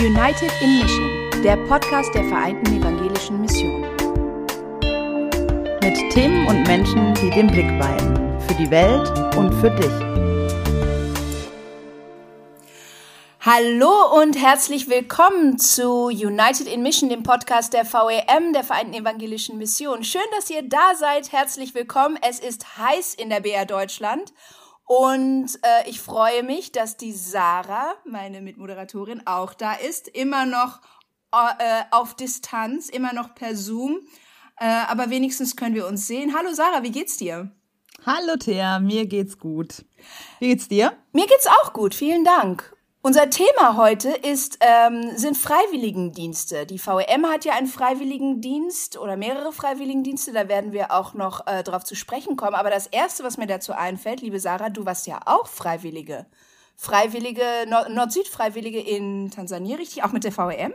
United in Mission, der Podcast der Vereinten Evangelischen Mission. Mit Themen und Menschen, die den Blick weiten. Für die Welt und für dich. Hallo und herzlich willkommen zu United in Mission, dem Podcast der VEM, der Vereinten Evangelischen Mission. Schön, dass ihr da seid. Herzlich willkommen. Es ist heiß in der BR Deutschland und äh, ich freue mich, dass die Sarah, meine Mitmoderatorin, auch da ist. Immer noch äh, auf Distanz, immer noch per Zoom. Äh, aber wenigstens können wir uns sehen. Hallo Sarah, wie geht's dir? Hallo Thea, mir geht's gut. Wie geht's dir? Mir geht's auch gut, vielen Dank. Unser Thema heute ist, ähm, sind Freiwilligendienste. Die VEM hat ja einen Freiwilligendienst oder mehrere Freiwilligendienste, da werden wir auch noch äh, drauf zu sprechen kommen. Aber das Erste, was mir dazu einfällt, liebe Sarah, du warst ja auch Freiwillige. Freiwillige, Nord-Süd-Freiwillige in Tansania, richtig? Auch mit der VEM?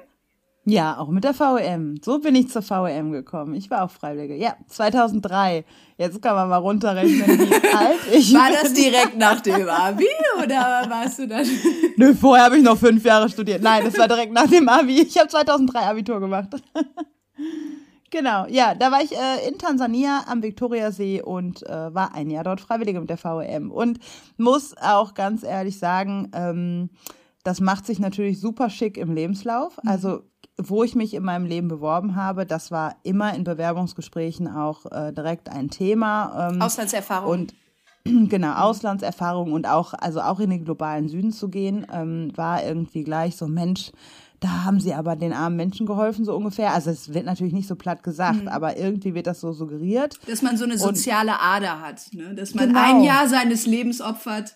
Ja, auch mit der VEM. So bin ich zur VEM gekommen. Ich war auch Freiwillige. Ja, 2003. Jetzt kann man mal runterrechnen, wie alt ich War das direkt nach dem Abi oder warst du da? Nö, vorher habe ich noch fünf Jahre studiert. Nein, das war direkt nach dem Abi. Ich habe 2003 Abitur gemacht. genau, ja, da war ich äh, in Tansania am Viktoriasee und äh, war ein Jahr dort Freiwillige mit der VEM. Und muss auch ganz ehrlich sagen, ähm, das macht sich natürlich super schick im Lebenslauf. Also wo ich mich in meinem Leben beworben habe, das war immer in Bewerbungsgesprächen auch äh, direkt ein Thema. Ähm, Auslandserfahrung. Und genau, Auslandserfahrung und auch, also auch in den globalen Süden zu gehen, ähm, war irgendwie gleich so, Mensch, da haben sie aber den armen Menschen geholfen, so ungefähr. Also es wird natürlich nicht so platt gesagt, mhm. aber irgendwie wird das so suggeriert. Dass man so eine soziale und, Ader hat, ne? dass man genau. ein Jahr seines Lebens opfert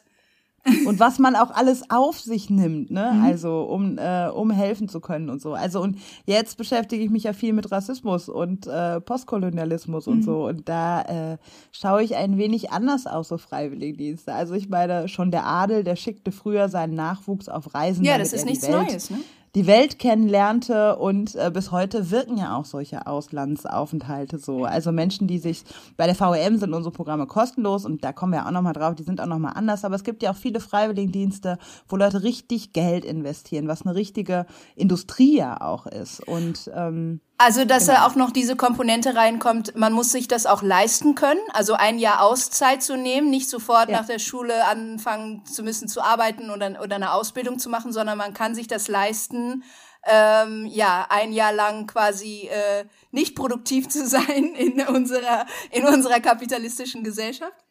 und was man auch alles auf sich nimmt, ne? Mhm. Also um äh, um helfen zu können und so. Also und jetzt beschäftige ich mich ja viel mit Rassismus und äh, Postkolonialismus mhm. und so und da äh, schaue ich ein wenig anders aus so Freiwilligendienste. Also ich meine schon der Adel, der schickte früher seinen Nachwuchs auf Reisen. Ja, das ist nichts Welt, Neues, ne? Die Welt kennenlernte und äh, bis heute wirken ja auch solche Auslandsaufenthalte so. Also Menschen, die sich bei der VEM sind unsere Programme kostenlos und da kommen wir auch nochmal drauf, die sind auch nochmal anders, aber es gibt ja auch viele Freiwilligendienste, wo Leute richtig Geld investieren, was eine richtige Industrie ja auch ist und ähm, also, dass genau. auch noch diese Komponente reinkommt, man muss sich das auch leisten können, also ein Jahr Auszeit zu nehmen, nicht sofort ja. nach der Schule anfangen zu müssen zu arbeiten oder, oder eine Ausbildung zu machen, sondern man kann sich das leisten, ähm, ja, ein Jahr lang quasi äh, nicht produktiv zu sein in unserer, in unserer kapitalistischen Gesellschaft.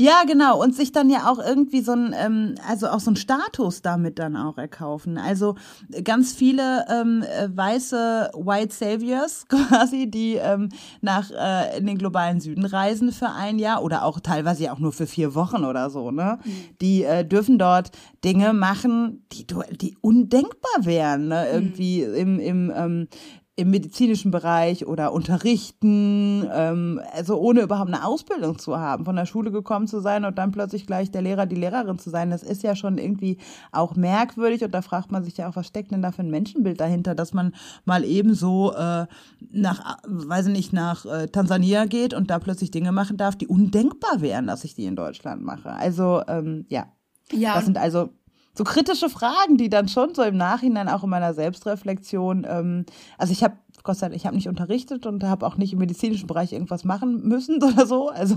Ja, genau. Und sich dann ja auch irgendwie so ein, ähm, also auch so ein Status damit dann auch erkaufen. Also ganz viele ähm, äh, weiße White Saviors quasi, die ähm, nach äh, in den globalen Süden reisen für ein Jahr oder auch teilweise auch nur für vier Wochen oder so, ne? Mhm. Die äh, dürfen dort Dinge machen, die, die undenkbar wären, ne? Mhm. Irgendwie im, im ähm, im medizinischen Bereich oder unterrichten, ähm, also ohne überhaupt eine Ausbildung zu haben, von der Schule gekommen zu sein und dann plötzlich gleich der Lehrer, die Lehrerin zu sein, das ist ja schon irgendwie auch merkwürdig und da fragt man sich ja auch, was steckt denn da für ein Menschenbild dahinter, dass man mal eben so äh, nach, weiß ich nicht, nach äh, Tansania geht und da plötzlich Dinge machen darf, die undenkbar wären, dass ich die in Deutschland mache. Also ähm, ja. Ja. Das sind also so kritische Fragen, die dann schon so im Nachhinein auch in meiner Selbstreflexion, ähm, also ich habe Gott sei Dank, ich habe nicht unterrichtet und habe auch nicht im medizinischen Bereich irgendwas machen müssen oder so. Also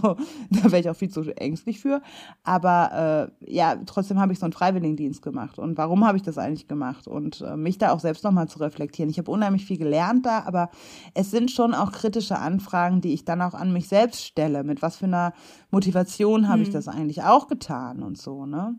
da wäre ich auch viel zu ängstlich für. Aber äh, ja, trotzdem habe ich so einen Freiwilligendienst gemacht. Und warum habe ich das eigentlich gemacht? Und äh, mich da auch selbst nochmal zu reflektieren. Ich habe unheimlich viel gelernt da, aber es sind schon auch kritische Anfragen, die ich dann auch an mich selbst stelle. Mit was für einer Motivation habe hm. ich das eigentlich auch getan und so, ne?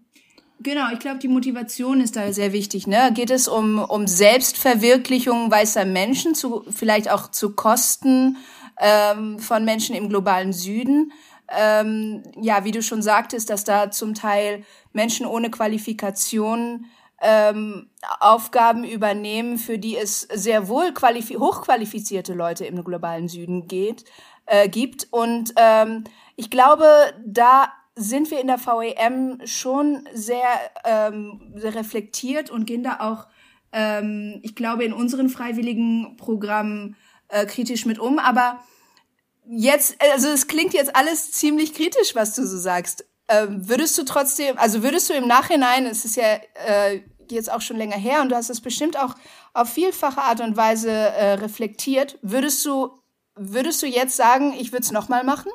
Genau, ich glaube, die Motivation ist da sehr wichtig. Ne? Geht es um, um Selbstverwirklichung weißer Menschen, zu, vielleicht auch zu Kosten ähm, von Menschen im globalen Süden? Ähm, ja, wie du schon sagtest, dass da zum Teil Menschen ohne Qualifikation ähm, Aufgaben übernehmen, für die es sehr wohl hochqualifizierte Leute im globalen Süden geht, äh, gibt. Und ähm, ich glaube, da sind wir in der VEM schon sehr, ähm, sehr reflektiert und gehen da auch, ähm, ich glaube, in unseren freiwilligen Programmen äh, kritisch mit um. Aber jetzt, also es klingt jetzt alles ziemlich kritisch, was du so sagst. Ähm, würdest du trotzdem, also würdest du im Nachhinein, es ist ja äh, jetzt auch schon länger her und du hast es bestimmt auch auf vielfache Art und Weise äh, reflektiert. Würdest du, würdest du jetzt sagen, ich würde es nochmal machen?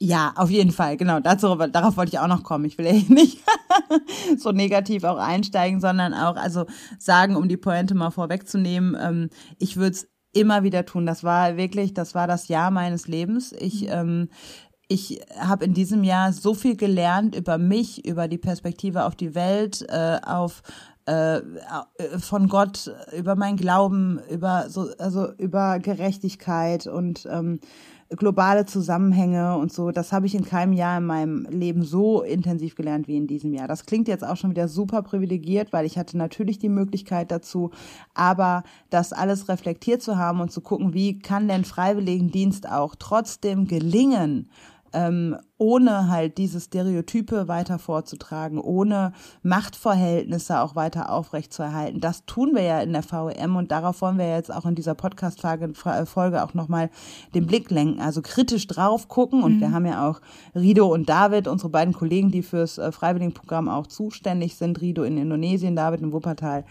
Ja, auf jeden Fall, genau. Dazu, darauf wollte ich auch noch kommen. Ich will ja nicht so negativ auch einsteigen, sondern auch, also sagen, um die Pointe mal vorwegzunehmen, ähm, ich würde es immer wieder tun. Das war wirklich, das war das Jahr meines Lebens. Ich mhm. ähm, ich habe in diesem Jahr so viel gelernt über mich, über die Perspektive auf die Welt, äh, auf äh, von Gott, über mein Glauben, über so also über Gerechtigkeit und ähm, globale Zusammenhänge und so, das habe ich in keinem Jahr in meinem Leben so intensiv gelernt wie in diesem Jahr. Das klingt jetzt auch schon wieder super privilegiert, weil ich hatte natürlich die Möglichkeit dazu, aber das alles reflektiert zu haben und zu gucken, wie kann denn Freiwilligendienst auch trotzdem gelingen, ähm, ohne halt diese Stereotype weiter vorzutragen, ohne Machtverhältnisse auch weiter aufrechtzuerhalten. Das tun wir ja in der VEM und darauf wollen wir jetzt auch in dieser Podcast-Folge auch nochmal den Blick lenken, also kritisch drauf gucken und mhm. wir haben ja auch Rido und David, unsere beiden Kollegen, die fürs äh, Freiwilligenprogramm auch zuständig sind, Rido in Indonesien, David in Wuppertal,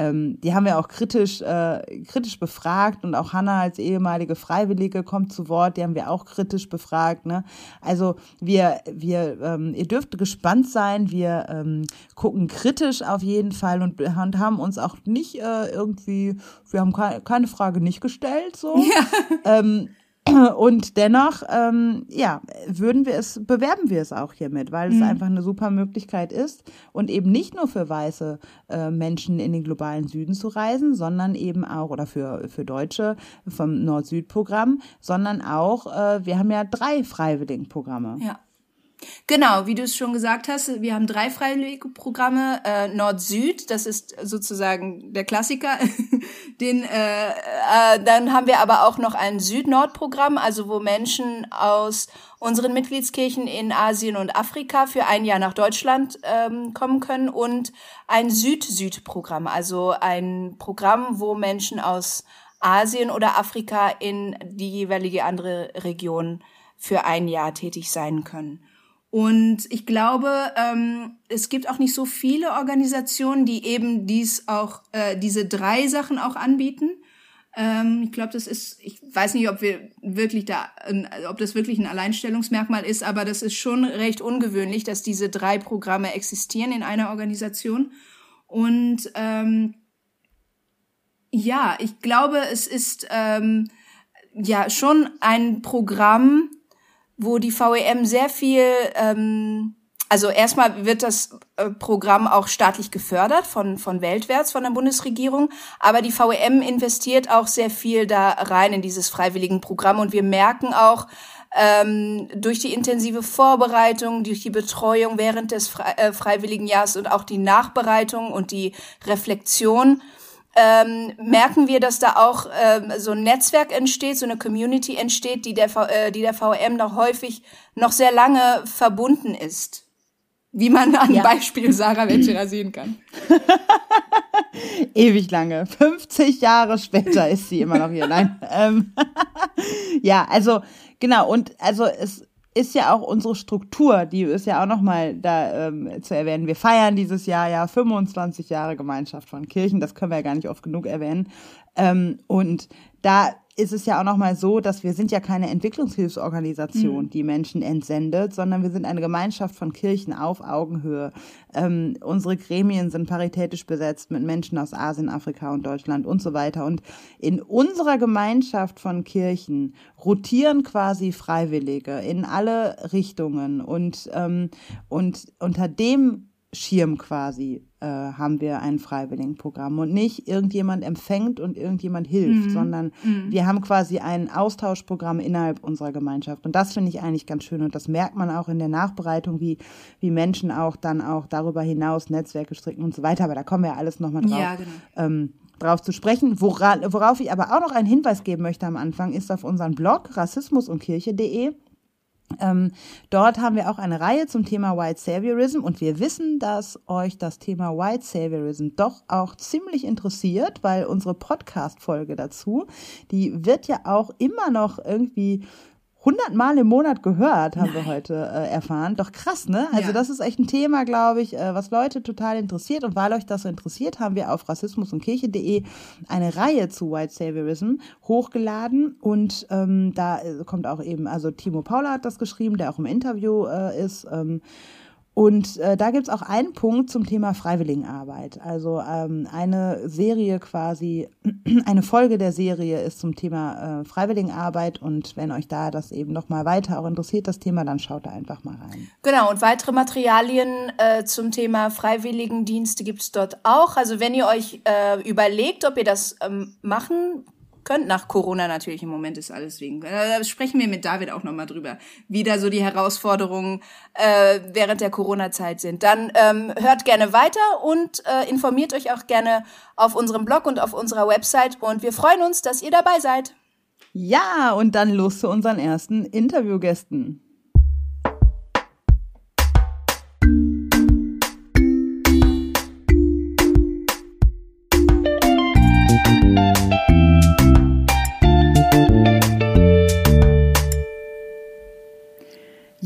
ähm, die haben wir auch kritisch, äh, kritisch befragt und auch Hanna als ehemalige Freiwillige kommt zu Wort, die haben wir auch kritisch befragt. Ne? Also wir, wir, ähm, ihr dürft gespannt sein, wir ähm, gucken kritisch auf jeden Fall und, und haben uns auch nicht äh, irgendwie, wir haben keine Frage nicht gestellt, so. Ja. Ähm, und dennoch, ähm, ja, würden wir es, bewerben wir es auch hiermit, weil es mhm. einfach eine super Möglichkeit ist und eben nicht nur für weiße äh, Menschen in den globalen Süden zu reisen, sondern eben auch, oder für, für Deutsche vom Nord-Süd-Programm, sondern auch, äh, wir haben ja drei Freiwilligenprogramme. Ja. Genau, wie du es schon gesagt hast, wir haben drei freiwillige Programme, äh, Nord-Süd, das ist sozusagen der Klassiker. Den, äh, äh, dann haben wir aber auch noch ein Süd-Nord-Programm, also wo Menschen aus unseren Mitgliedskirchen in Asien und Afrika für ein Jahr nach Deutschland ähm, kommen können und ein Süd-Süd-Programm, also ein Programm, wo Menschen aus Asien oder Afrika in die jeweilige andere Region für ein Jahr tätig sein können. Und ich glaube, ähm, es gibt auch nicht so viele Organisationen, die eben dies auch, äh, diese drei Sachen auch anbieten. Ähm, ich glaube, das ist, ich weiß nicht, ob wir wirklich da, ob das wirklich ein Alleinstellungsmerkmal ist, aber das ist schon recht ungewöhnlich, dass diese drei Programme existieren in einer Organisation. Und ähm, ja, ich glaube, es ist ähm, ja schon ein Programm, wo die VEM sehr viel, ähm, also erstmal wird das äh, Programm auch staatlich gefördert von, von Weltwärts, von der Bundesregierung, aber die VEM investiert auch sehr viel da rein in dieses freiwilligen Programm und wir merken auch, ähm, durch die intensive Vorbereitung, durch die Betreuung während des Fre äh, freiwilligen Jahres und auch die Nachbereitung und die Reflexion, ähm, merken wir, dass da auch ähm, so ein Netzwerk entsteht, so eine Community entsteht, die der, v äh, die der VM noch häufig noch sehr lange verbunden ist. Wie man an ja. Beispiel Sarah Ventura sehen kann. Ewig lange. 50 Jahre später ist sie immer noch hier. Nein. Ähm, ja, also genau. Und also es ist ja auch unsere Struktur, die ist ja auch nochmal da ähm, zu erwähnen. Wir feiern dieses Jahr ja 25 Jahre Gemeinschaft von Kirchen, das können wir ja gar nicht oft genug erwähnen. Ähm, und da ist es ja auch nochmal so, dass wir sind ja keine Entwicklungshilfsorganisation, mhm. die Menschen entsendet, sondern wir sind eine Gemeinschaft von Kirchen auf Augenhöhe. Ähm, unsere Gremien sind paritätisch besetzt mit Menschen aus Asien, Afrika und Deutschland und so weiter. Und in unserer Gemeinschaft von Kirchen rotieren quasi Freiwillige in alle Richtungen und, ähm, und unter dem Schirm quasi äh, haben wir ein Freiwilligenprogramm und nicht irgendjemand empfängt und irgendjemand hilft, mhm. sondern mhm. wir haben quasi ein Austauschprogramm innerhalb unserer Gemeinschaft und das finde ich eigentlich ganz schön und das merkt man auch in der Nachbereitung, wie wie Menschen auch dann auch darüber hinaus Netzwerke stricken und so weiter, aber da kommen wir ja alles nochmal drauf. Ja, genau. Ähm, drauf zu sprechen. Woran, worauf ich aber auch noch einen Hinweis geben möchte am Anfang, ist auf unseren Blog rassismusundkirche.de ähm, dort haben wir auch eine Reihe zum Thema White Saviorism und wir wissen, dass euch das Thema White Saviorism doch auch ziemlich interessiert, weil unsere Podcast-Folge dazu, die wird ja auch immer noch irgendwie hundertmal im Monat gehört, haben Nein. wir heute äh, erfahren. Doch krass, ne? Also ja. das ist echt ein Thema, glaube ich, äh, was Leute total interessiert. Und weil euch das so interessiert, haben wir auf rassismus und Kirche.de eine Reihe zu White Saviorism hochgeladen. Und ähm, da äh, kommt auch eben, also Timo Paula hat das geschrieben, der auch im Interview äh, ist. Ähm, und äh, da gibt's auch einen Punkt zum Thema Freiwilligenarbeit. Also ähm, eine Serie quasi, eine Folge der Serie ist zum Thema äh, Freiwilligenarbeit. Und wenn euch da das eben nochmal weiter auch interessiert, das Thema, dann schaut da einfach mal rein. Genau, und weitere Materialien äh, zum Thema Freiwilligendienste gibt's dort auch. Also wenn ihr euch äh, überlegt, ob ihr das ähm, machen könnt. Nach Corona natürlich, im Moment ist alles wegen. Da sprechen wir mit David auch nochmal drüber, wie da so die Herausforderungen äh, während der Corona-Zeit sind. Dann ähm, hört gerne weiter und äh, informiert euch auch gerne auf unserem Blog und auf unserer Website. Und wir freuen uns, dass ihr dabei seid. Ja, und dann los zu unseren ersten Interviewgästen.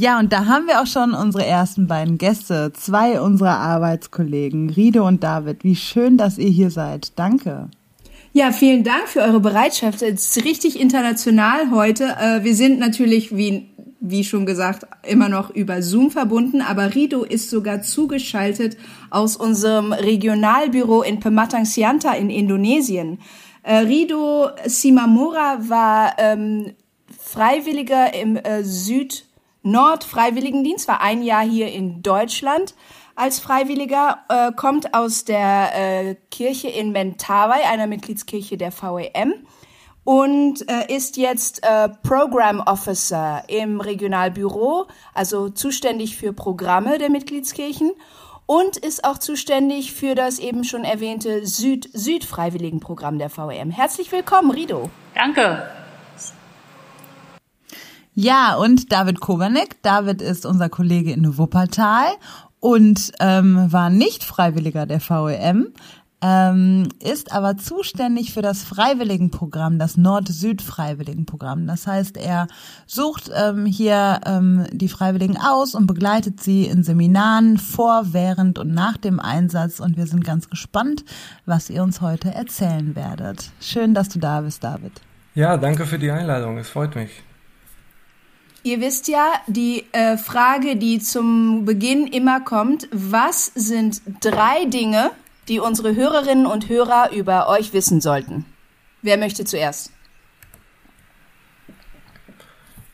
Ja, und da haben wir auch schon unsere ersten beiden Gäste, zwei unserer Arbeitskollegen, Riede und David. Wie schön, dass ihr hier seid. Danke. Ja, vielen Dank für eure Bereitschaft. Es ist richtig international heute. Äh, wir sind natürlich, wie, wie schon gesagt, immer noch über Zoom verbunden, aber Rido ist sogar zugeschaltet aus unserem Regionalbüro in Pematang Siantar in Indonesien. Äh, Rido Simamura war ähm, Freiwilliger im äh, Süd Nordfreiwilligendienst, war ein Jahr hier in Deutschland als Freiwilliger, äh, kommt aus der äh, Kirche in Mentawai, einer Mitgliedskirche der VEM und äh, ist jetzt äh, Program Officer im Regionalbüro, also zuständig für Programme der Mitgliedskirchen und ist auch zuständig für das eben schon erwähnte Süd-Süd-Freiwilligenprogramm der VEM. Herzlich willkommen, Rido. Danke. Ja, und David Koberneck. David ist unser Kollege in Wuppertal und ähm, war nicht Freiwilliger der VEM, ähm, ist aber zuständig für das Freiwilligenprogramm, das Nord-Süd-Freiwilligenprogramm. Das heißt, er sucht ähm, hier ähm, die Freiwilligen aus und begleitet sie in Seminaren vor, während und nach dem Einsatz. Und wir sind ganz gespannt, was ihr uns heute erzählen werdet. Schön, dass du da bist, David. Ja, danke für die Einladung. Es freut mich. Ihr wisst ja, die äh, Frage, die zum Beginn immer kommt, was sind drei Dinge, die unsere Hörerinnen und Hörer über euch wissen sollten? Wer möchte zuerst?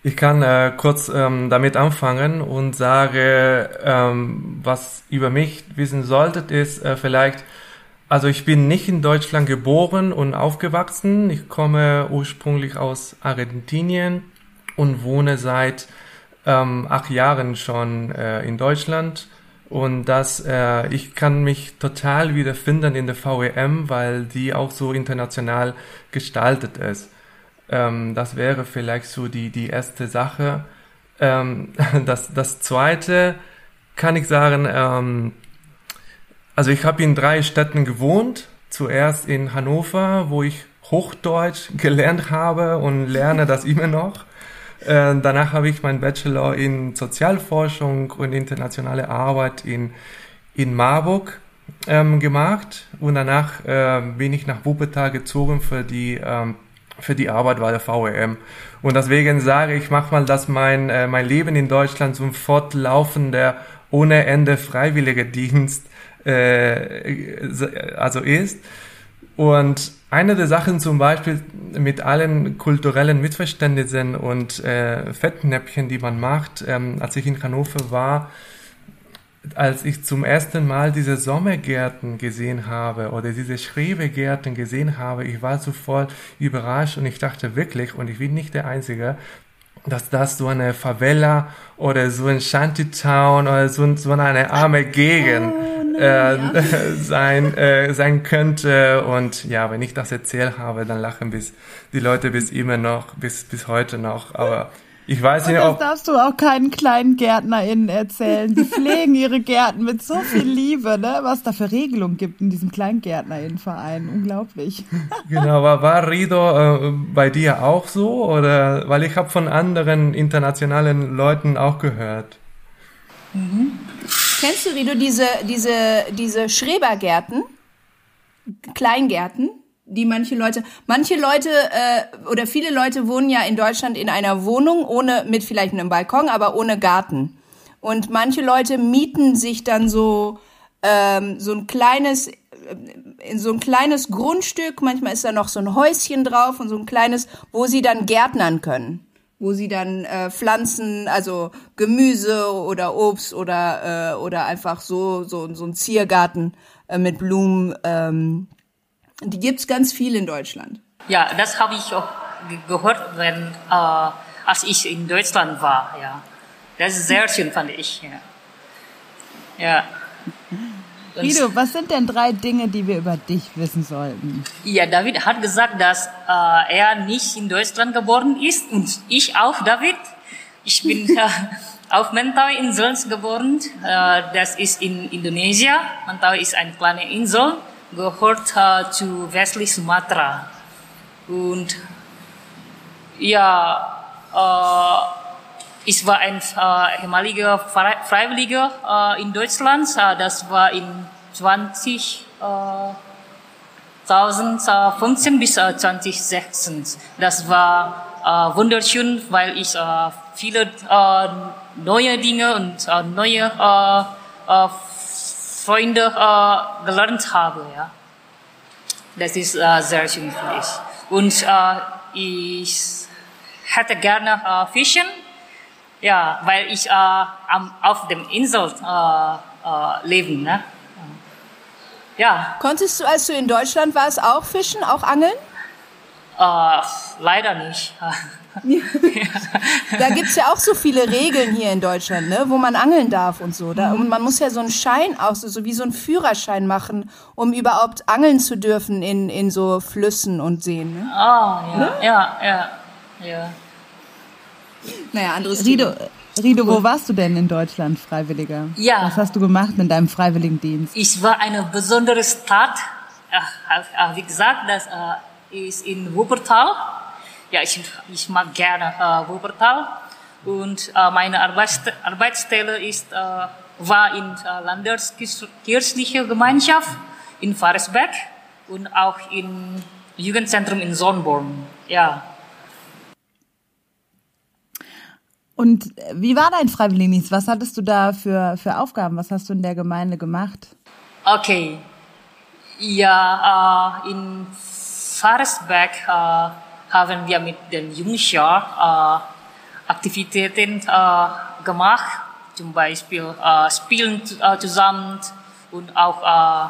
Ich kann äh, kurz ähm, damit anfangen und sage, ähm, was über mich wissen solltet, ist äh, vielleicht, also ich bin nicht in Deutschland geboren und aufgewachsen. Ich komme ursprünglich aus Argentinien und wohne seit ähm, acht Jahren schon äh, in Deutschland. Und das, äh, ich kann mich total wiederfinden in der VEM, weil die auch so international gestaltet ist. Ähm, das wäre vielleicht so die, die erste Sache. Ähm, das, das zweite kann ich sagen, ähm, also ich habe in drei Städten gewohnt. Zuerst in Hannover, wo ich Hochdeutsch gelernt habe und lerne das immer noch. Äh, danach habe ich meinen Bachelor in Sozialforschung und internationale Arbeit in, in Marburg ähm, gemacht und danach äh, bin ich nach Wuppertal gezogen für die ähm, für die Arbeit bei der VEM. Und deswegen sage ich manchmal, dass mein, äh, mein Leben in Deutschland so ein fortlaufender, ohne Ende freiwilliger Dienst äh, also ist. Und eine der Sachen zum Beispiel mit allen kulturellen Missverständnissen und äh, Fettnäpfchen, die man macht, ähm, als ich in Hannover war, als ich zum ersten Mal diese Sommergärten gesehen habe oder diese Schrebegärten gesehen habe, ich war sofort überrascht und ich dachte wirklich, und ich bin nicht der Einzige, dass das so eine Favela oder so ein Shantytown oder so, so eine arme Gegend oh, äh, ja. sein, äh, sein könnte. Und ja, wenn ich das erzählt habe, dann lachen bis die Leute bis immer noch, bis, bis heute noch. Aber Ich weiß nicht, das darfst du auch keinen kleinen GärtnerInnen erzählen. Die pflegen ihre Gärten mit so viel Liebe, ne? Was da für Regelungen gibt in diesem KleingärtnerInnenverein. Unglaublich. genau, war, war Rido äh, bei dir auch so? Oder, weil ich habe von anderen internationalen Leuten auch gehört. Kennst du, Rido, diese, diese, diese Schrebergärten? Kleingärten? Die manche Leute, manche Leute äh, oder viele Leute wohnen ja in Deutschland in einer Wohnung ohne, mit vielleicht einem Balkon, aber ohne Garten. Und manche Leute mieten sich dann so ähm, so ein kleines äh, in so ein kleines Grundstück, manchmal ist da noch so ein Häuschen drauf und so ein kleines, wo sie dann gärtnern können wo sie dann äh, Pflanzen, also Gemüse oder Obst oder äh, oder einfach so so so ein Ziergarten äh, mit Blumen. Ähm, die gibt's ganz viel in Deutschland. Ja, das habe ich auch ge- gehört, wenn, äh, als ich in Deutschland war. Ja, das ist sehr schön, fand ich. Ja. ja. Guido, was sind denn drei Dinge, die wir über dich wissen sollten? Ja, David hat gesagt, dass äh, er nicht in Deutschland geboren ist und ich auch, David. Ich bin äh, auf Mentawai Inseln geboren. Äh, das ist in Indonesien. Mentawai ist eine kleine Insel, gehört äh, zu westlich Sumatra. Und ja, äh, ich war ein äh, ehemaliger Fre- Freiwilliger äh, in Deutschland. Äh, das war in 20 äh, 2015 bis äh, 2016. Das war äh, wunderschön, weil ich äh, viele äh, neue Dinge und äh, neue äh, äh, Freunde äh, gelernt habe. Ja. Das ist äh, sehr schön für mich. Und äh, ich hätte gerne äh, Fischen, ja, weil ich äh, am, auf dem Insel äh, äh, leben. Ne? Ja. Konntest du, als du in Deutschland warst, auch fischen, auch angeln? Äh, leider nicht. Da gibt's ja auch so viele Regeln hier in Deutschland, ne, wo man angeln darf und so. Da, und man muss ja so einen Schein auch, so, so wie so einen Führerschein machen, um überhaupt angeln zu dürfen in, in so Flüssen und Seen. Ne? Oh, ja, ja, ja, ja. Naja, anderes Rido, Thema. Rido, wo warst du denn in Deutschland, Freiwilliger? Ja. Was hast du gemacht mit deinem Freiwilligendienst? Ich war eine besondere Stadt. Wie gesagt, das äh, ist in Wuppertal. Ja, ich, ich mag gerne äh, Wuppertal. Und äh, meine Arbeitsst Arbeitsstelle ist, äh, war in äh, Landeskirchliche Gemeinschaft in Faresbeck und auch im Jugendzentrum in Sonnenborn. Ja. Und äh, wie war dein Freiwilligendienst? Was hattest du da für, für Aufgaben? Was hast du in der Gemeinde gemacht? Okay. Ja, äh, in Faresbeck äh, haben wir mit den Jungschar äh, Aktivitäten äh, gemacht, zum Beispiel äh, Spielen äh, zusammen und auch äh,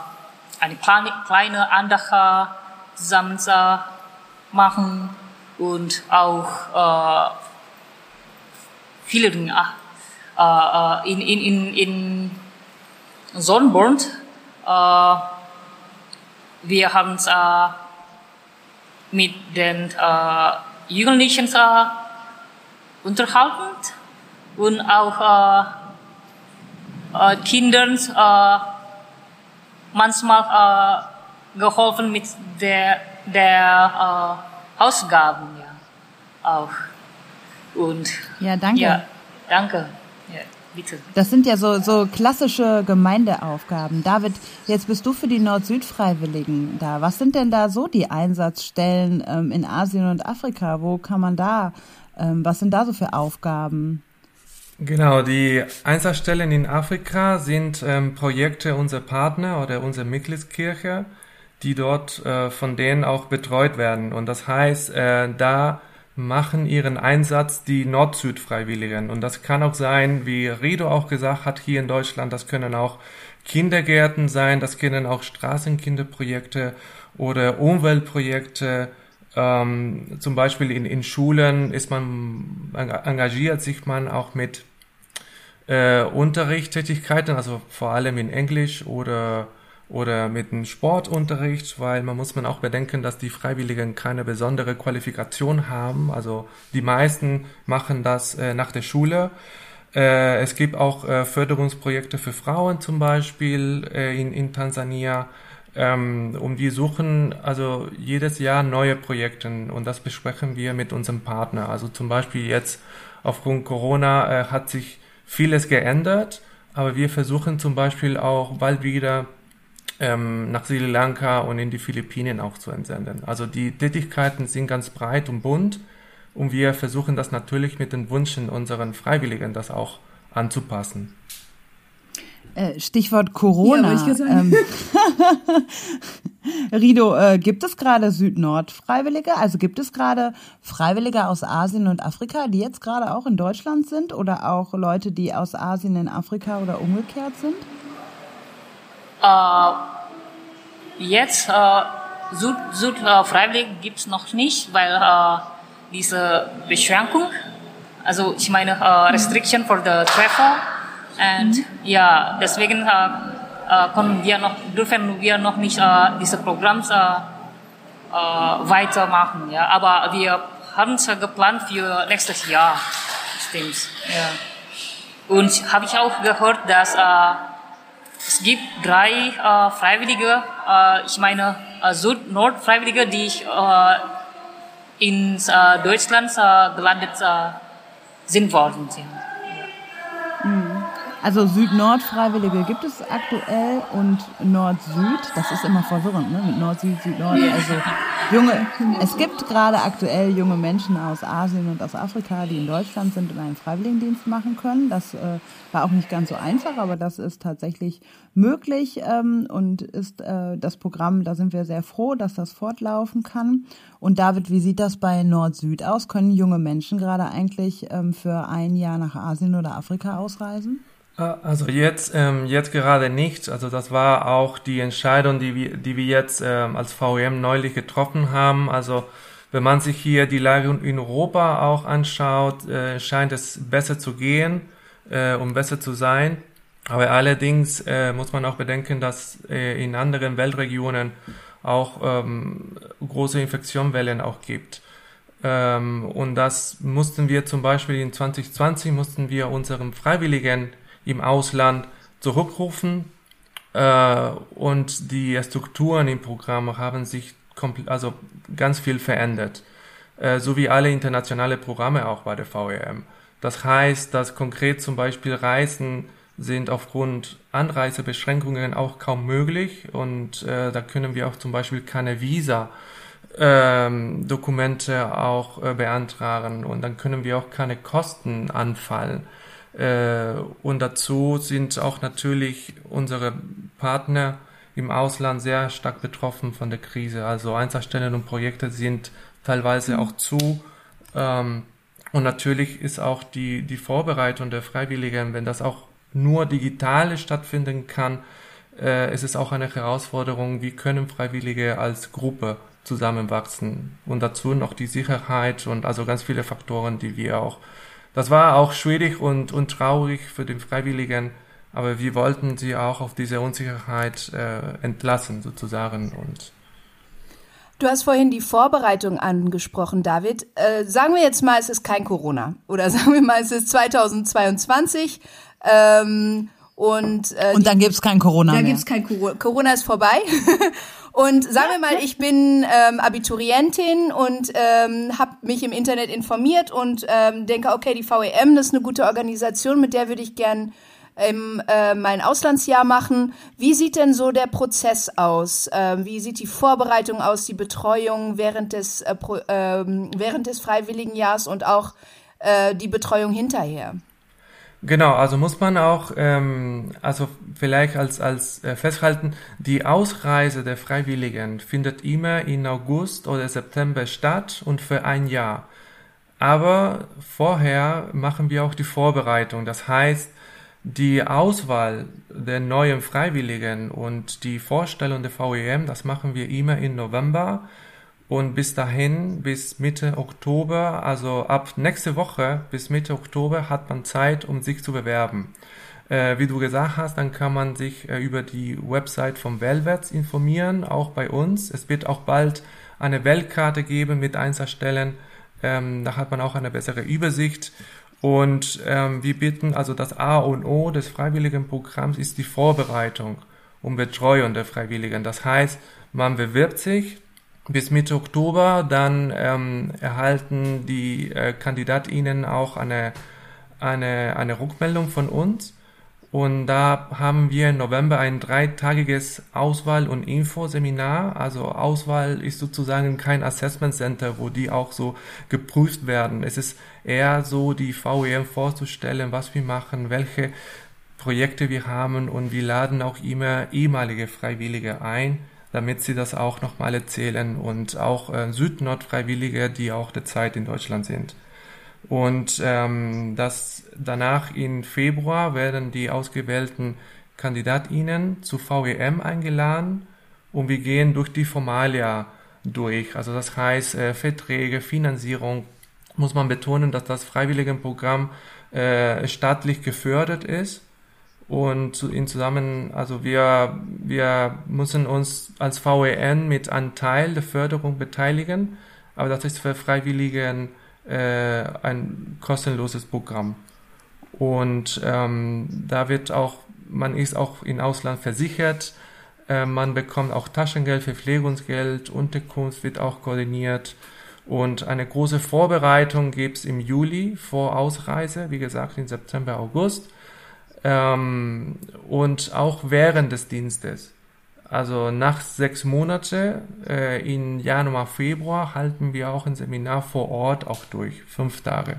eine kleine, Andacht zusammen äh, machen und auch äh, viele Dinge. Äh, in, in, in, in Sonnenborn äh, wir haben äh, mit den äh, Jugendlichen äh, unterhalten und auch äh, äh, Kindern äh, manchmal äh, geholfen mit der, der äh, Ausgaben ja auch und Ja, danke. ja danke bitte Das sind ja so, so klassische Gemeindeaufgaben. David, jetzt bist du für die Nord-Süd-Freiwilligen da. Was sind denn da so die Einsatzstellen ähm, in Asien und Afrika? Wo kann man da, ähm, was sind da so für Aufgaben? Genau, die Einsatzstellen in Afrika sind ähm, Projekte unserer Partner oder unserer Mitgliedskirche, die dort äh, von denen auch betreut werden. Und das heißt, äh, da machen ihren Einsatz die Nord-Süd-Freiwilligen. Und das kann auch sein, wie Rido auch gesagt hat, hier in Deutschland, das können auch Kindergärten sein, das können auch Straßenkinderprojekte oder Umweltprojekte. Ähm, zum Beispiel in, in Schulen ist man, engagiert sich man auch mit äh, Unterrichtstätigkeiten, also vor allem in Englisch oder oder mit dem Sportunterricht, weil man muss man auch bedenken, dass die Freiwilligen keine besondere Qualifikation haben. Also die meisten machen das äh, nach der Schule. Äh, es gibt auch äh, Förderungsprojekte für Frauen zum Beispiel äh, in, in Tansania. Ähm, und wir suchen also jedes Jahr neue Projekte und das besprechen wir mit unserem Partner. Also zum Beispiel jetzt aufgrund Corona äh, hat sich vieles geändert, aber wir versuchen zum Beispiel auch bald wieder ähm, nach Sri Lanka und in die Philippinen auch zu entsenden. Also die Tätigkeiten sind ganz breit und bunt und wir versuchen das natürlich mit den Wünschen unseren Freiwilligen das auch anzupassen. Äh, Stichwort Corona. Ja, ähm, Rido, äh, gibt es gerade Süd-Nord-Freiwillige? Also gibt es gerade Freiwillige aus Asien und Afrika, die jetzt gerade auch in Deutschland sind oder auch Leute, die aus Asien in Afrika oder umgekehrt sind? Äh, jetzt äh, Süd, Süd äh, freiwillig gibt es noch nicht, weil äh, diese Beschränkung, also ich meine äh, Restriction for the travel, und mhm. ja, deswegen äh, äh, können wir noch, dürfen wir noch nicht äh, diese Programme äh, äh, weitermachen. Ja, aber wir haben es geplant für nächstes Jahr, stimmt. Ja. Und habe ich auch gehört, dass äh, es gibt drei äh, Freiwillige, äh, ich meine äh, Süd-Nord-Freiwillige, die äh, in äh, Deutschland äh, gelandet äh, sind worden sind. Also Süd-Nord-Freiwillige gibt es aktuell und Nord-Süd, das ist immer verwirrend, ne? Mit Nord-Süd, Süd-Nord. Also junge, es gibt gerade aktuell junge Menschen aus Asien und aus Afrika, die in Deutschland sind und einen Freiwilligendienst machen können. Das äh, war auch nicht ganz so einfach, aber das ist tatsächlich möglich ähm, und ist äh, das Programm, da sind wir sehr froh, dass das fortlaufen kann. Und David, wie sieht das bei Nord-Süd aus? Können junge Menschen gerade eigentlich ähm, für ein Jahr nach Asien oder Afrika ausreisen? Äh, also jetzt, ähm, jetzt gerade nicht. Also das war auch die Entscheidung, die wir, die wir jetzt ähm, als VEM neulich getroffen haben. Also wenn man sich hier die Lage in Europa auch anschaut, äh, scheint es besser zu gehen äh, und besser zu sein. Aber allerdings äh, muss man auch bedenken, dass äh, in anderen Weltregionen auch ähm, große Infektionswellen auch gibt. Ähm, und das mussten wir zum Beispiel in 2020 mussten wir unseren Freiwilligen im Ausland zurückrufen äh, und die Strukturen im Programm haben sich also ganz viel verändert, äh, so wie alle internationale Programme auch bei der VEM. Das heißt, dass konkret zum Beispiel Reisen sind aufgrund Anreisebeschränkungen auch kaum möglich und äh, da können wir auch zum Beispiel keine Visa ähm, Dokumente auch äh, beantragen und dann können wir auch keine Kosten anfallen. Äh, und dazu sind auch natürlich unsere Partner im Ausland sehr stark betroffen von der Krise. Also Einsatzstellen und Projekte sind teilweise auch zu. Ähm, und natürlich ist auch die, die Vorbereitung der Freiwilligen, wenn das auch nur digital stattfinden kann, äh, ist es auch eine Herausforderung, wie können Freiwillige als Gruppe zusammenwachsen. Und dazu noch die Sicherheit und also ganz viele Faktoren, die wir auch das war auch schwierig und, und traurig für den Freiwilligen, aber wir wollten sie auch auf diese Unsicherheit äh, entlassen sozusagen und Du hast vorhin die Vorbereitung angesprochen, David. Äh, sagen wir jetzt mal, es ist kein Corona. Oder sagen wir mal, es ist 2022. Ähm, und, äh, und dann gibt's kein Corona dann mehr. Dann gibt's kein Corona. Corona ist vorbei. Und sagen wir mal, ich bin ähm, Abiturientin und ähm, habe mich im Internet informiert und ähm, denke, okay, die VEM, das ist eine gute Organisation, mit der würde ich gern ähm, äh, mein Auslandsjahr machen. Wie sieht denn so der Prozess aus? Ähm, wie sieht die Vorbereitung aus, die Betreuung während des, äh, pro, ähm, während des Freiwilligenjahrs und auch äh, die Betreuung hinterher? Genau, also muss man auch, ähm, also vielleicht als, als äh, festhalten, die Ausreise der Freiwilligen findet immer in August oder September statt und für ein Jahr. Aber vorher machen wir auch die Vorbereitung. Das heißt, die Auswahl der neuen Freiwilligen und die Vorstellung der VEM, das machen wir immer im November und bis dahin, bis Mitte Oktober, also ab nächste Woche bis Mitte Oktober hat man Zeit, um sich zu bewerben. Äh, wie du gesagt hast, dann kann man sich äh, über die Website vom Velvets informieren, auch bei uns. Es wird auch bald eine Weltkarte geben mit Einzelstellen. Ähm, da hat man auch eine bessere Übersicht. Und ähm, wir bitten, also das A und O des Freiwilligenprogramms ist die Vorbereitung und Betreuung der Freiwilligen. Das heißt, man bewirbt sich bis Mitte Oktober, dann ähm, erhalten die äh, KandidatInnen auch eine, eine, eine Rückmeldung von uns. Und da haben wir im November ein dreitagiges Auswahl- und Infoseminar. Also Auswahl ist sozusagen kein Assessment Center, wo die auch so geprüft werden. Es ist eher so, die VEM vorzustellen, was wir machen, welche Projekte wir haben und wir laden auch immer ehemalige Freiwillige ein, damit sie das auch nochmal erzählen und auch äh, Süd-Nord-Freiwillige, die auch derzeit in Deutschland sind. Und ähm, das danach im Februar werden die ausgewählten KandidatInnen zu VEM eingeladen und wir gehen durch die Formalia durch. Also das heißt äh, Verträge, Finanzierung. Muss man betonen, dass das Freiwilligenprogramm äh, staatlich gefördert ist und in zusammen, also wir, wir müssen uns als VEN mit einem Teil der Förderung beteiligen, aber das ist für Freiwilligen äh, ein kostenloses Programm. Und ähm, da wird auch, man ist auch im Ausland versichert, äh, man bekommt auch Taschengeld, Verpflegungsgeld, Unterkunft wird auch koordiniert. Und eine große Vorbereitung gibt es im Juli vor Ausreise, wie gesagt, im September, August. Ähm, und auch während des Dienstes. Also nach sechs Monate äh, in Januar, Februar halten wir auch ein Seminar vor Ort auch durch, fünf Tage.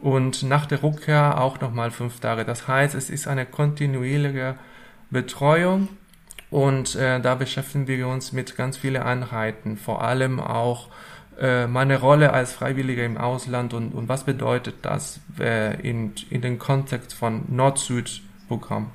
Und nach der Rückkehr auch nochmal fünf Tage. Das heißt, es ist eine kontinuierliche Betreuung und äh, da beschäftigen wir uns mit ganz vielen Einheiten, vor allem auch meine Rolle als Freiwilliger im Ausland und, und was bedeutet das äh, in, in den Kontext von Nord-Süd-Programm.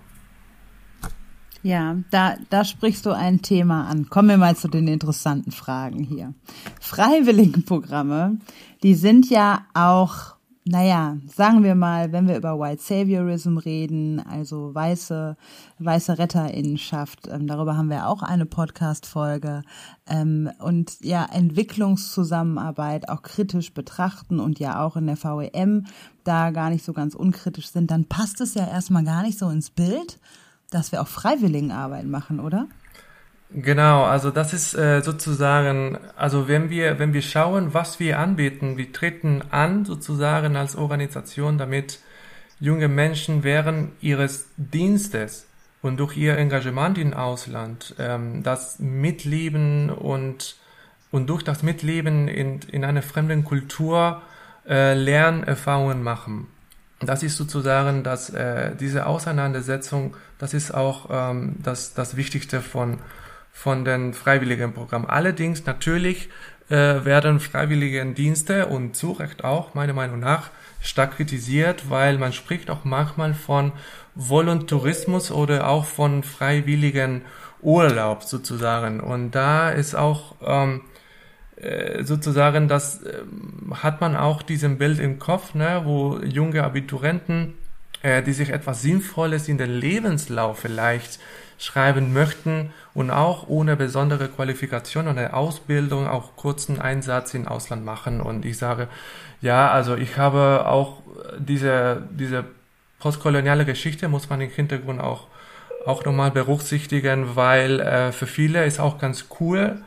Ja, da, da sprichst du ein Thema an. Kommen wir mal zu den interessanten Fragen hier. Freiwilligenprogramme, die sind ja auch, naja, sagen wir mal, wenn wir über White Saviorism reden, also weiße, weiße Retterinnenschaft, ähm, darüber haben wir auch eine Podcast-Folge, ähm, und ja, Entwicklungszusammenarbeit auch kritisch betrachten und ja auch in der VEM da gar nicht so ganz unkritisch sind, dann passt es ja erstmal gar nicht so ins Bild dass wir auch Freiwilligenarbeit machen, oder? Genau, also das ist äh, sozusagen, also wenn wir, wenn wir schauen, was wir anbieten, wir treten an sozusagen als Organisation, damit junge Menschen während ihres Dienstes und durch ihr Engagement im Ausland ähm, das Mitleben und, und durch das Mitleben in, in einer fremden Kultur äh, Lernerfahrungen machen. Das ist sozusagen, dass äh, diese Auseinandersetzung, das ist auch ähm, das, das Wichtigste von, von den Freiwilligenprogrammen. Allerdings natürlich äh, werden Freiwilligendienste und zu Recht auch, meiner Meinung nach, stark kritisiert, weil man spricht auch manchmal von Voluntarismus oder auch von freiwilligen Urlaub sozusagen. Und da ist auch ähm, äh, sozusagen, das äh, hat man auch diesen Bild im Kopf, ne, wo junge Abiturienten, äh, die sich etwas Sinnvolles in den Lebenslauf vielleicht schreiben möchten und auch ohne besondere Qualifikation oder Ausbildung auch kurzen Einsatz im Ausland machen. Und ich sage, ja, also ich habe auch diese, diese postkoloniale Geschichte muss man im Hintergrund auch, auch nochmal berücksichtigen, weil äh, für viele ist auch ganz cool,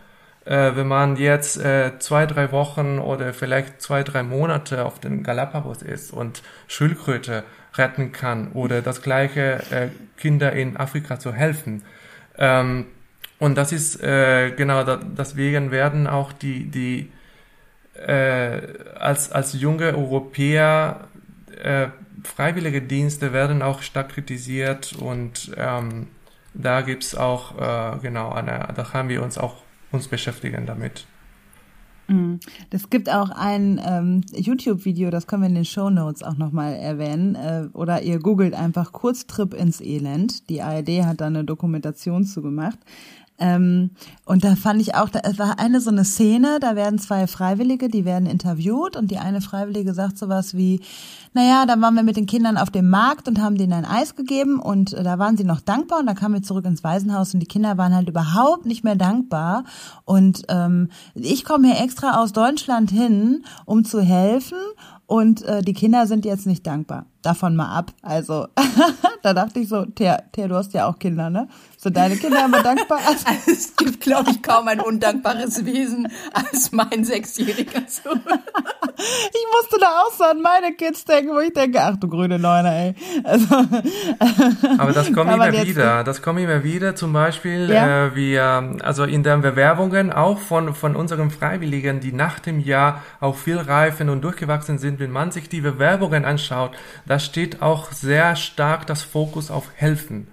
äh, wenn man jetzt äh, zwei, drei Wochen oder vielleicht zwei, drei Monate auf den Galapagos ist und Schildkröte retten kann oder das gleiche äh, Kinder in Afrika zu helfen. Ähm, und das ist äh, genau da, deswegen werden auch die die äh, als als junge Europäer äh, freiwillige Dienste werden auch stark kritisiert und ähm, da gibt's auch äh, genau eine, da haben wir uns auch uns beschäftigen damit. Es mhm. gibt auch ein ähm, YouTube-Video, das können wir in den Show Notes auch nochmal erwähnen. Äh, oder ihr googelt einfach Kurztrip ins Elend. Die ARD hat da eine Dokumentation zu gemacht. Ähm, und da fand ich auch, da war eine so eine Szene, da werden zwei Freiwillige, die werden interviewt und die eine Freiwillige sagt sowas wie, naja, da waren wir mit den Kindern auf dem Markt und haben denen ein Eis gegeben und äh, da waren sie noch dankbar und da kamen wir zurück ins Waisenhaus und die Kinder waren halt überhaupt nicht mehr dankbar. Und ähm, ich komme hier extra aus Deutschland hin, um zu helfen und äh, die Kinder sind jetzt nicht dankbar. Davon mal ab. Also da dachte ich so, Thea, Thea, du hast ja auch Kinder, ne? Sind deine Kinder immer dankbar? Also, es gibt, glaube ich, kaum ein undankbares Wesen als mein sechsjähriger Sohn. ich musste da auch so an meine Kids denken, wo ich denke, ach du grüne Neune, ey. Also, Aber das kommt immer wieder. Das kommt immer wieder. Zum Beispiel, ja? äh, wir, also in den Bewerbungen auch von, von unseren Freiwilligen, die nach dem Jahr auch viel reifen und durchgewachsen sind, wenn man sich die Bewerbungen anschaut, da steht auch sehr stark das Fokus auf Helfen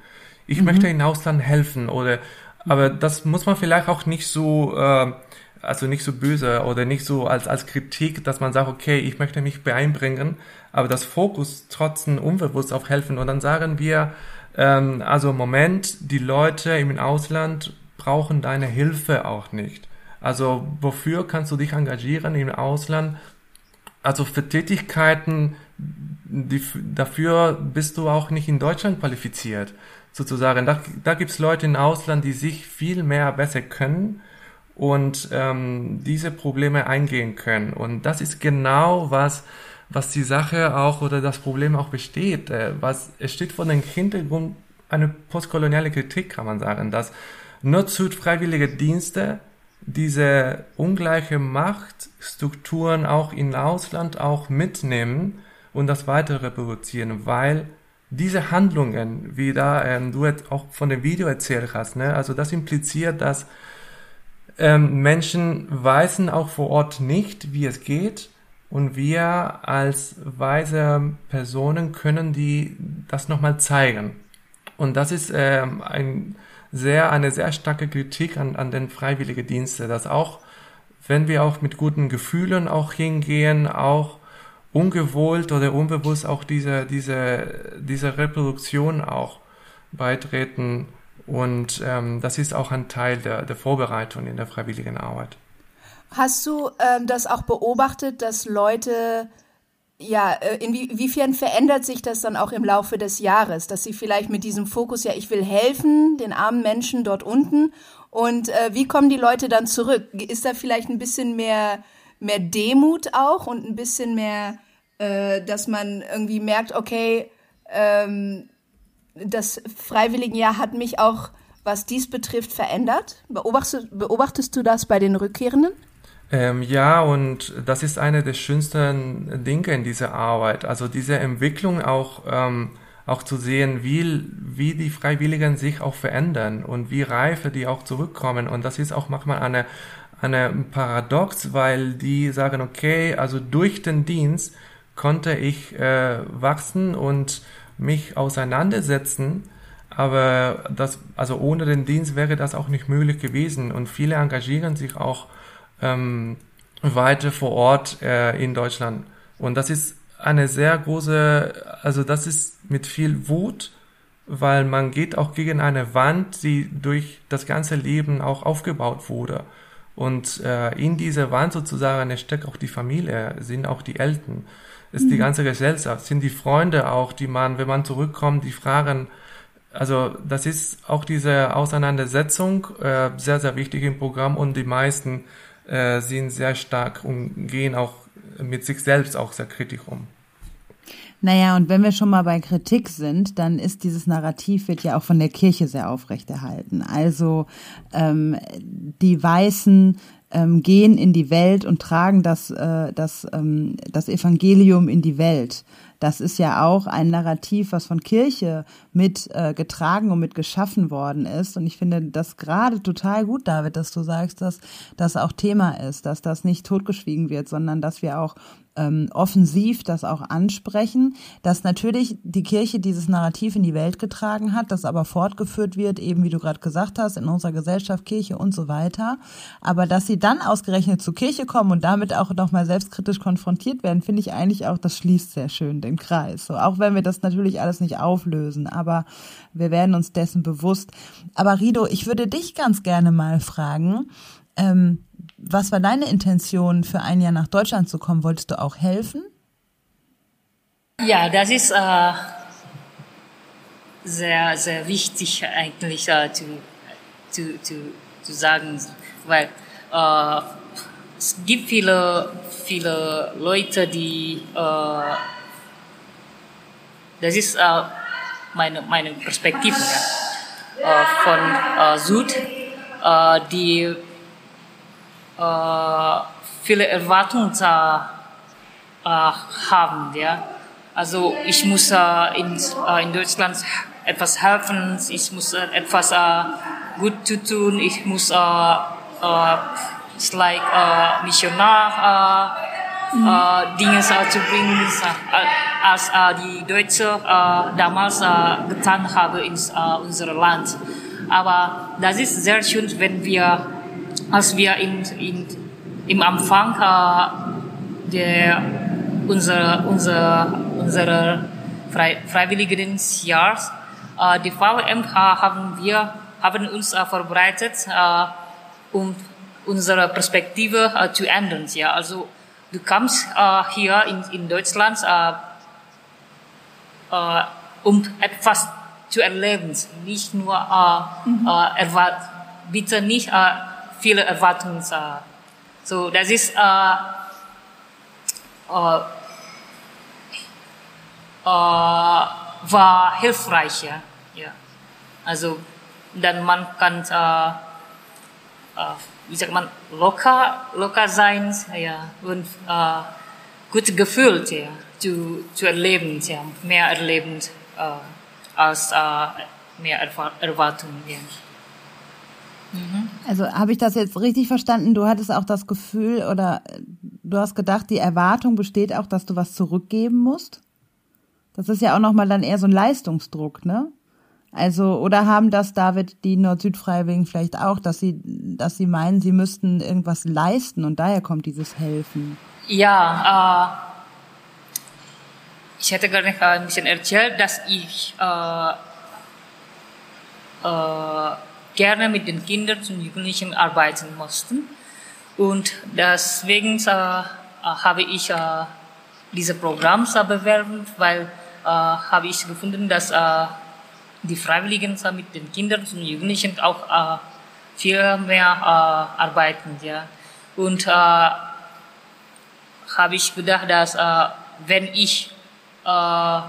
ich mhm. möchte in Ausland helfen oder aber das muss man vielleicht auch nicht so äh, also nicht so böse oder nicht so als als Kritik, dass man sagt, okay, ich möchte mich beeinbringen, aber das Fokus trotzdem unbewusst auf helfen und dann sagen wir ähm, also Moment, die Leute im Ausland brauchen deine Hilfe auch nicht. Also wofür kannst du dich engagieren im Ausland? Also für Tätigkeiten, die, dafür bist du auch nicht in Deutschland qualifiziert sozusagen. Da, da gibt es Leute im Ausland, die sich viel mehr besser können und ähm, diese Probleme eingehen können. Und das ist genau was, was die Sache auch oder das Problem auch besteht. Äh, was es steht vor dem Hintergrund eine postkoloniale Kritik, kann man sagen, dass nur zu freiwillige Dienste diese ungleiche Machtstrukturen auch im Ausland auch mitnehmen und das weiter reproduzieren, weil diese Handlungen, wie da ähm, du auch von dem Video erzählt hast, ne, also das impliziert, dass ähm, Menschen weisen auch vor Ort nicht, wie es geht, und wir als weise Personen können die das nochmal zeigen. Und das ist ähm, ein sehr, eine sehr starke Kritik an, an den freiwilligen Dienste, dass auch, wenn wir auch mit guten Gefühlen auch hingehen, auch ungewollt oder unbewusst auch diese, diese, diese Reproduktion auch beitreten. Und ähm, das ist auch ein Teil der, der Vorbereitung in der freiwilligen Arbeit. Hast du ähm, das auch beobachtet, dass Leute, ja, äh, inwiefern verändert sich das dann auch im Laufe des Jahres, dass sie vielleicht mit diesem Fokus, ja, ich will helfen, den armen Menschen dort unten, und äh, wie kommen die Leute dann zurück? Ist da vielleicht ein bisschen mehr mehr Demut auch und ein bisschen mehr, äh, dass man irgendwie merkt, okay, ähm, das Freiwilligenjahr hat mich auch, was dies betrifft, verändert. Beobachtest, beobachtest du das bei den Rückkehrenden? Ähm, ja, und das ist eine der schönsten Dinge in dieser Arbeit. Also diese Entwicklung auch, ähm, auch zu sehen, wie, wie die Freiwilligen sich auch verändern und wie reife die auch zurückkommen. Und das ist auch manchmal eine, eine Paradox, weil die sagen, okay, also durch den Dienst konnte ich äh, wachsen und mich auseinandersetzen, aber das, also ohne den Dienst wäre das auch nicht möglich gewesen und viele engagieren sich auch ähm, weiter vor Ort äh, in Deutschland und das ist eine sehr große, also das ist mit viel Wut, weil man geht auch gegen eine Wand, die durch das ganze Leben auch aufgebaut wurde. Und äh, in dieser Wand sozusagen steckt auch die Familie, sind auch die Eltern, ist mhm. die ganze Gesellschaft, sind die Freunde auch, die man, wenn man zurückkommt, die fragen, also das ist auch diese Auseinandersetzung äh, sehr, sehr wichtig im Programm und die meisten äh, sind sehr stark und gehen auch mit sich selbst auch sehr kritisch um. Naja, und wenn wir schon mal bei Kritik sind, dann ist dieses Narrativ wird ja auch von der Kirche sehr aufrechterhalten. Also ähm, die Weißen ähm, gehen in die Welt und tragen das, äh, das, ähm, das Evangelium in die Welt. Das ist ja auch ein Narrativ, was von Kirche mit äh, getragen und mit geschaffen worden ist. Und ich finde das gerade total gut, David, dass du sagst, dass das auch Thema ist, dass das nicht totgeschwiegen wird, sondern dass wir auch ähm, offensiv das auch ansprechen, dass natürlich die Kirche dieses Narrativ in die Welt getragen hat, das aber fortgeführt wird, eben wie du gerade gesagt hast, in unserer Gesellschaft, Kirche und so weiter. Aber dass sie dann ausgerechnet zur Kirche kommen und damit auch nochmal selbstkritisch konfrontiert werden, finde ich eigentlich auch, das schließt sehr schön den Kreis. So, auch wenn wir das natürlich alles nicht auflösen, aber wir werden uns dessen bewusst. Aber Rido, ich würde dich ganz gerne mal fragen, ähm, was war deine Intention, für ein Jahr nach Deutschland zu kommen? Wolltest du auch helfen? Ja, das ist äh, sehr, sehr wichtig eigentlich äh, zu, zu, zu, zu sagen, weil äh, es gibt viele, viele Leute, die, äh, das ist äh, meine, meine Perspektive ja, äh, von äh, Süd, äh, die viele Erwartungen äh, haben. Ja? Also ich muss äh, in, äh, in Deutschland etwas helfen, ich muss äh, etwas äh, gut zu tun, ich muss äh, äh, like äh, Missionar äh, mhm. äh, Dinge äh, zu bringen, äh, als äh, die Deutschen äh, damals äh, getan haben in äh, unserem Land. Aber das ist sehr schön, wenn wir als wir in, in, im Anfang äh, der, unser, unser, unserer Frei, Freiwilligendienstjahrs, äh, die VMH haben wir, haben uns äh, vorbereitet, äh, um unsere Perspektive äh, zu ändern. Ja, also du kommst äh, hier in, in Deutschland, äh, äh, um etwas zu erleben, nicht nur äh, mhm. äh, erwart, bitte nicht äh, viele Erwartungen. So, das ist äh, äh, äh, war hilfreich, ja. ja. Also dann man kann wie sagt man locker locker sein, ja und äh, gut gefühlt, ja, zu, zu erleben, ja, mehr erleben äh, als äh, mehr Erwartungen. Ja. Mhm. Also habe ich das jetzt richtig verstanden? Du hattest auch das Gefühl oder du hast gedacht, die Erwartung besteht auch, dass du was zurückgeben musst? Das ist ja auch nochmal dann eher so ein Leistungsdruck, ne? Also, oder haben das David die Nord-Süd-Freiwilligen vielleicht auch, dass sie, dass sie meinen, sie müssten irgendwas leisten und daher kommt dieses Helfen? Ja, äh, ich hätte gerne ein bisschen erzählt, dass ich äh, äh, gerne mit den Kindern und Jugendlichen arbeiten mussten. Und deswegen äh, äh, habe ich äh, diese Programme bewerben, weil äh, habe ich gefunden, dass äh, die Freiwilligen äh, mit den Kindern und Jugendlichen auch äh, viel mehr äh, arbeiten. Ja. Und äh, habe ich gedacht, dass äh, wenn ich äh,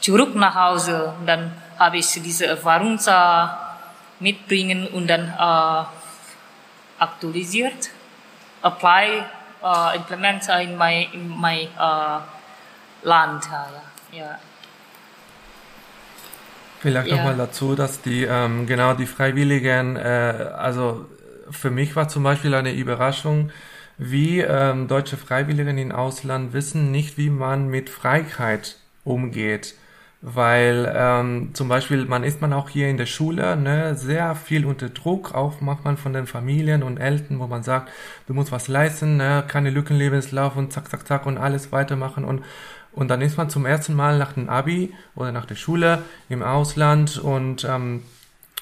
zurück nach Hause, dann habe ich diese Erfahrung äh, mitbringen und dann äh, aktualisiert, apply, äh, implement in my, in my äh, Land. Ja. Vielleicht ja. nochmal dazu, dass die ähm, genau die Freiwilligen, äh, also für mich war zum Beispiel eine Überraschung, wie ähm, deutsche Freiwilligen im Ausland wissen nicht, wie man mit Freiheit umgeht weil ähm, zum Beispiel man ist man auch hier in der Schule ne, sehr viel unter Druck, auch macht man von den Familien und Eltern, wo man sagt, du musst was leisten, ne, keine Lückenlebenslauf und zack, zack, zack und alles weitermachen und und dann ist man zum ersten Mal nach dem Abi oder nach der Schule im Ausland und ähm,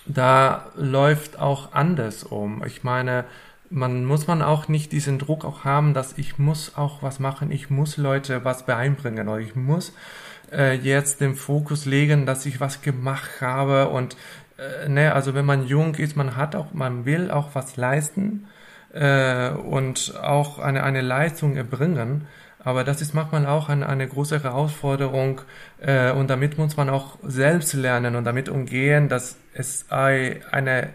da läuft auch anders um. Ich meine, man muss man auch nicht diesen Druck auch haben, dass ich muss auch was machen, ich muss Leute was beibringen oder ich muss äh, jetzt den Fokus legen, dass ich was gemacht habe und äh, ne, also wenn man jung ist, man hat auch, man will auch was leisten äh, und auch eine, eine Leistung erbringen. Aber das ist manchmal auch eine, eine große Herausforderung äh, und damit muss man auch selbst lernen und damit umgehen, dass es eine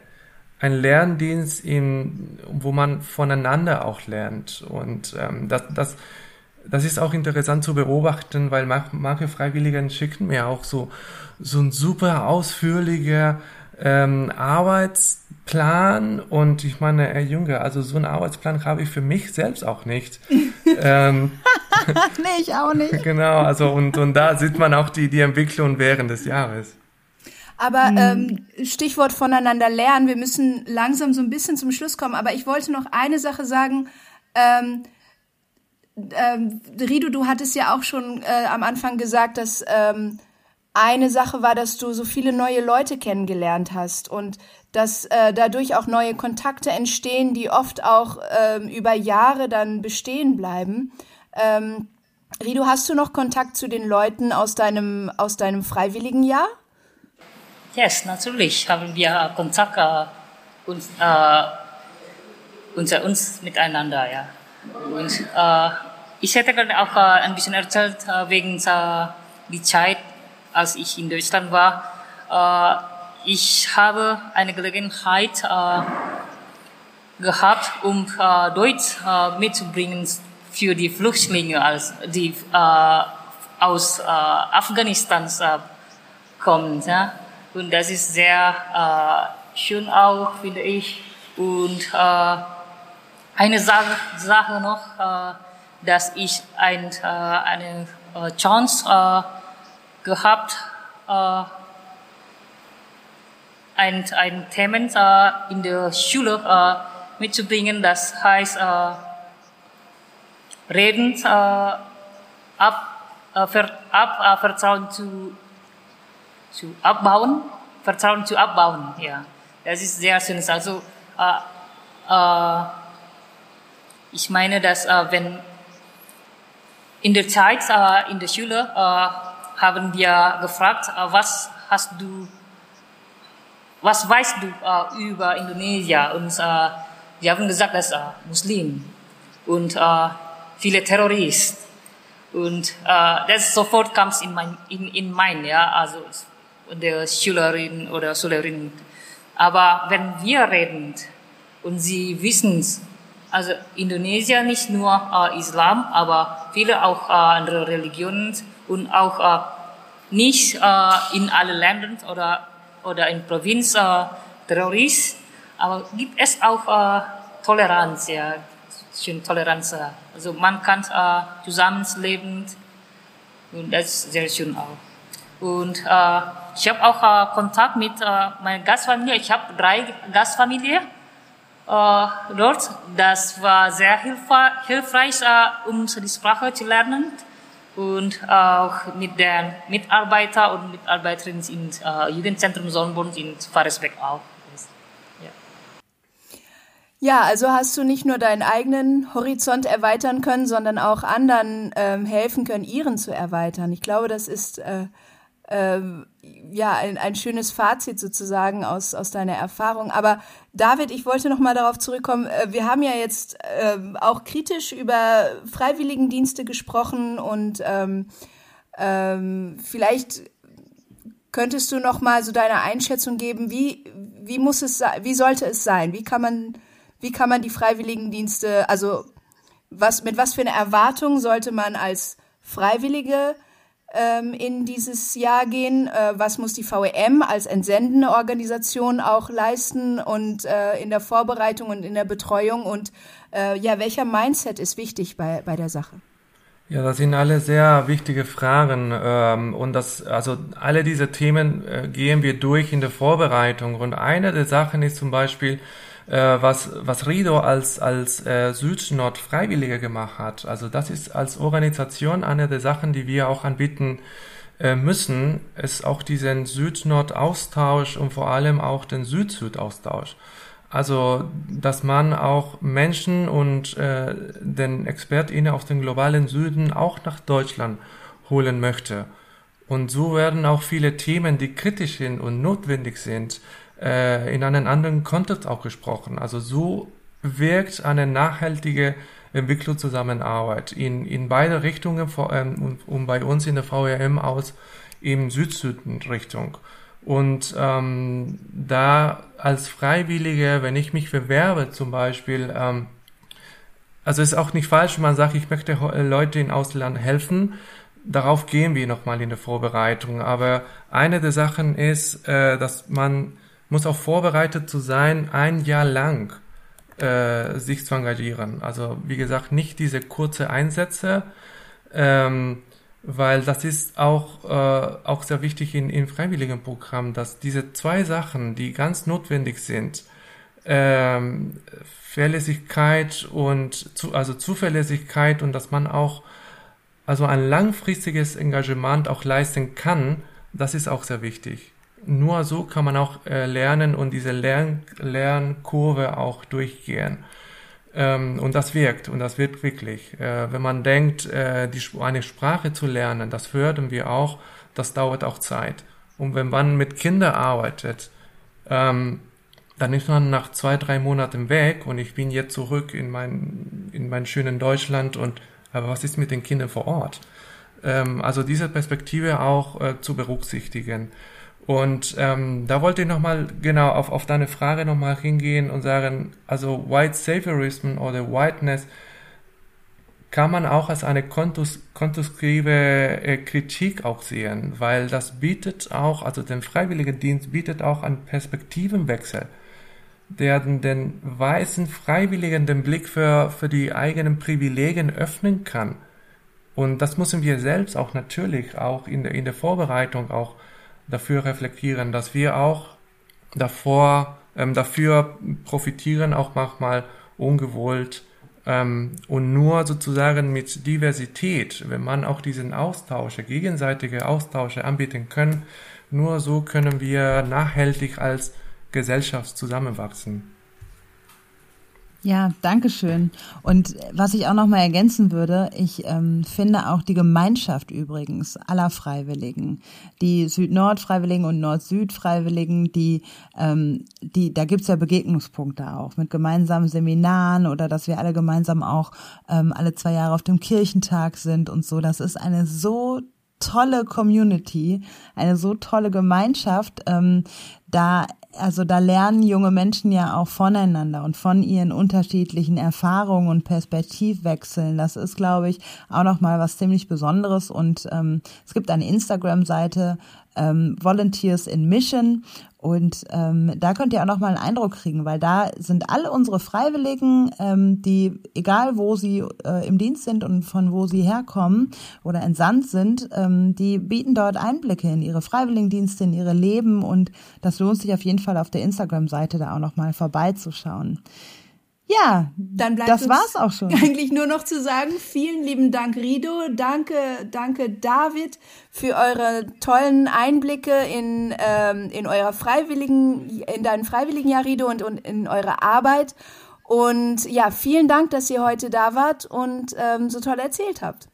ein Lerndienst, in, wo man voneinander auch lernt. Und ähm, das, das das ist auch interessant zu beobachten, weil manche Freiwilligen schicken mir auch so, so ein super ausführlicher ähm, Arbeitsplan und ich meine, Herr Junge, also so einen Arbeitsplan habe ich für mich selbst auch nicht. ähm, nee, ich auch nicht. Genau, also und, und da sieht man auch die, die Entwicklung während des Jahres. Aber ähm, Stichwort voneinander lernen, wir müssen langsam so ein bisschen zum Schluss kommen. Aber ich wollte noch eine Sache sagen. Ähm, ähm, Rido, du hattest ja auch schon äh, am Anfang gesagt, dass ähm, eine Sache war, dass du so viele neue Leute kennengelernt hast und dass äh, dadurch auch neue Kontakte entstehen, die oft auch ähm, über Jahre dann bestehen bleiben. Ähm, Rido, hast du noch Kontakt zu den Leuten aus deinem, aus deinem freiwilligen Jahr? Yes, natürlich haben wir Kontakt äh, uns, äh, unter uns miteinander, ja. Und äh, ich hätte gerade auch äh, ein bisschen erzählt äh, wegen die Zeit, als ich in Deutschland war. Äh, ich habe eine Gelegenheit gehabt, um Deutsch mitzubringen für die Flüchtlinge, als die aus Afghanistan kommen. Ja? Und das ist sehr schön auch, finde ich. Und eine Sache, Sache noch, dass ich ein, äh, eine äh, Chance äh, gehabt, äh, ein, ein Themen äh, in der Schule äh, mitzubringen, das heißt äh, Reden äh, ab, äh, ver, ab äh, Vertrauen zu, zu abbauen, Vertrauen zu abbauen, ja. Das ist sehr schön. Also, äh, äh, ich meine, dass äh, wenn in der Zeit äh, in der Schule äh, haben wir gefragt, äh, was hast du, was weißt du über Indonesien? Und äh, wir haben gesagt, dass äh, Muslim und viele Terroristen. Und äh, das sofort kam in mein, in, in mein, ja, also der Schülerin oder Schülerin. Aber wenn wir reden und sie wissen, also Indonesien nicht nur Islam, aber viele auch äh, andere Religionen und auch äh, nicht äh, in allen Ländern oder, oder in Provinz äh, Terrorist, aber gibt es auch äh, Toleranz, ja, schön Toleranz. Also man kann äh, zusammenleben und das ist sehr schön auch. Und äh, ich habe auch äh, Kontakt mit äh, meiner Gastfamilie. Ich habe drei Gastfamilien äh, dort. Das war sehr hilfreich, äh, um die Sprache zu lernen und auch mit den Mitarbeitern und Mitarbeiterinnen im äh, Jugendzentrum Sonnenbund in Faresbeck auch. Ja, also hast du nicht nur deinen eigenen Horizont erweitern können, sondern auch anderen ähm, helfen können, ihren zu erweitern. Ich glaube, das ist äh, äh, ja ein, ein schönes Fazit sozusagen aus, aus deiner Erfahrung. Aber David, ich wollte noch mal darauf zurückkommen. Äh, wir haben ja jetzt äh, auch kritisch über Freiwilligendienste gesprochen und ähm, ähm, vielleicht könntest du noch mal so deine Einschätzung geben, wie, wie muss es wie sollte es sein? Wie kann man wie kann man die Freiwilligendienste, also was, mit was für einer Erwartung sollte man als Freiwillige ähm, in dieses Jahr gehen? Äh, was muss die VEM als entsendende Organisation auch leisten und äh, in der Vorbereitung und in der Betreuung? Und äh, ja, welcher Mindset ist wichtig bei, bei der Sache? Ja, das sind alle sehr wichtige Fragen ähm, und das, also alle diese Themen äh, gehen wir durch in der Vorbereitung und eine der Sachen ist zum Beispiel, was, was Rido als, als äh, Süd-Nord Freiwillige gemacht hat. Also das ist als Organisation eine der Sachen, die wir auch anbieten äh, müssen, ist auch diesen Süd-Nord-Austausch und vor allem auch den Süd-Süd-Austausch. Also, dass man auch Menschen und äh, den ExpertInnen aus dem globalen Süden auch nach Deutschland holen möchte. Und so werden auch viele Themen, die kritisch sind und notwendig sind, äh, in einem anderen Kontext auch gesprochen. Also so wirkt eine nachhaltige Entwicklungszusammenarbeit in, in beide Richtungen vor, ähm, und, bei uns in der VRM aus in Süd-Süden-Richtung. Und ähm, da als Freiwillige, wenn ich mich bewerbe zum Beispiel, ähm, also ist auch nicht falsch, wenn man sagt, ich möchte Leute in Ausland helfen. Darauf gehen wir nochmal in der Vorbereitung. Aber eine der Sachen ist, äh, dass man muss auch vorbereitet zu sein, ein Jahr lang äh, sich zu engagieren. Also wie gesagt, nicht diese kurze Einsätze, Ähm, weil das ist auch, äh, auch sehr wichtig in, in freiwilligen Programmen, dass diese zwei Sachen, die ganz notwendig sind, ähm, Verlässlichkeit und zu, also Zuverlässigkeit und dass man auch also ein langfristiges Engagement auch leisten kann, das ist auch sehr wichtig. Nur so kann man auch äh, lernen und diese Lern Lernkurve auch durchgehen. Ähm, und das wirkt und das wirkt wirklich. Äh, wenn man denkt, äh, die, eine Sprache zu lernen, das fördern wir auch, das dauert auch Zeit. Und wenn man mit Kindern arbeitet, ähm, dann ist man nach zwei, drei Monaten weg und ich bin jetzt zurück in mein, in mein schönen Deutschland und aber was ist mit den Kindern vor Ort? Ähm, also diese Perspektive auch äh, zu berücksichtigen. Und ähm, da wollte ich nochmal genau auf, auf deine Frage nochmal hingehen und sagen, also White Saviorism oder Whiteness kann man auch als eine konstruktive äh, Kritik auch sehen, weil das bietet auch, also den Freiwilligendienst bietet auch einen Perspektivenwechsel, der den weißen Freiwilligen den Blick für, für die eigenen Privilegien öffnen kann. Und das müssen wir selbst auch natürlich auch in der, in der Vorbereitung auch dafür reflektieren, dass wir auch davor, ähm, dafür profitieren, auch manchmal ungewollt ähm, und nur sozusagen mit Diversität, wenn man auch diesen Austausche, gegenseitige Austausche anbieten können, nur so können wir nachhaltig als Gesellschaft zusammenwachsen. Ja, danke schön. Und was ich auch noch mal ergänzen würde, ich ähm, finde auch die Gemeinschaft übrigens aller Freiwilligen, die Süd-Nord-Freiwilligen und Nord-Süd-Freiwilligen, die, ähm, die, da gibt's ja Begegnungspunkte auch mit gemeinsamen Seminaren oder dass wir alle gemeinsam auch ähm, alle zwei Jahre auf dem Kirchentag sind und so. Das ist eine so tolle Community, eine so tolle Gemeinschaft. Ähm, da also da lernen junge Menschen ja auch voneinander und von ihren unterschiedlichen Erfahrungen und Perspektivwechseln. Das ist, glaube ich, auch noch mal was ziemlich Besonderes. Und ähm, es gibt eine Instagram-Seite ähm, Volunteers in Mission und ähm, da könnt ihr auch noch mal einen Eindruck kriegen, weil da sind alle unsere Freiwilligen, ähm, die egal wo sie äh, im Dienst sind und von wo sie herkommen oder entsandt sind, ähm, die bieten dort Einblicke in ihre Freiwilligendienste, in ihre Leben und das lohnt sich auf jeden Fall auf der Instagram-Seite da auch noch mal vorbeizuschauen. Ja, dann bleibt das war's auch schon. Eigentlich nur noch zu sagen, vielen lieben Dank Rido, danke, danke David für eure tollen Einblicke in ähm, in eurer freiwilligen in deinen freiwilligen Jahr Rido und, und in eure Arbeit und ja, vielen Dank, dass ihr heute da wart und ähm, so toll erzählt habt.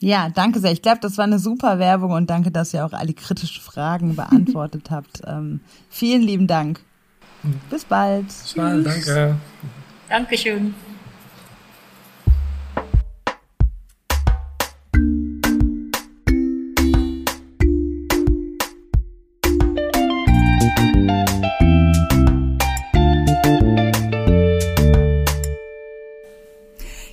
Ja, danke sehr. Ich glaube, das war eine super Werbung und danke, dass ihr auch alle kritischen Fragen beantwortet habt. Ähm, vielen lieben Dank. Bis bald. Bis bald, danke. Dankeschön.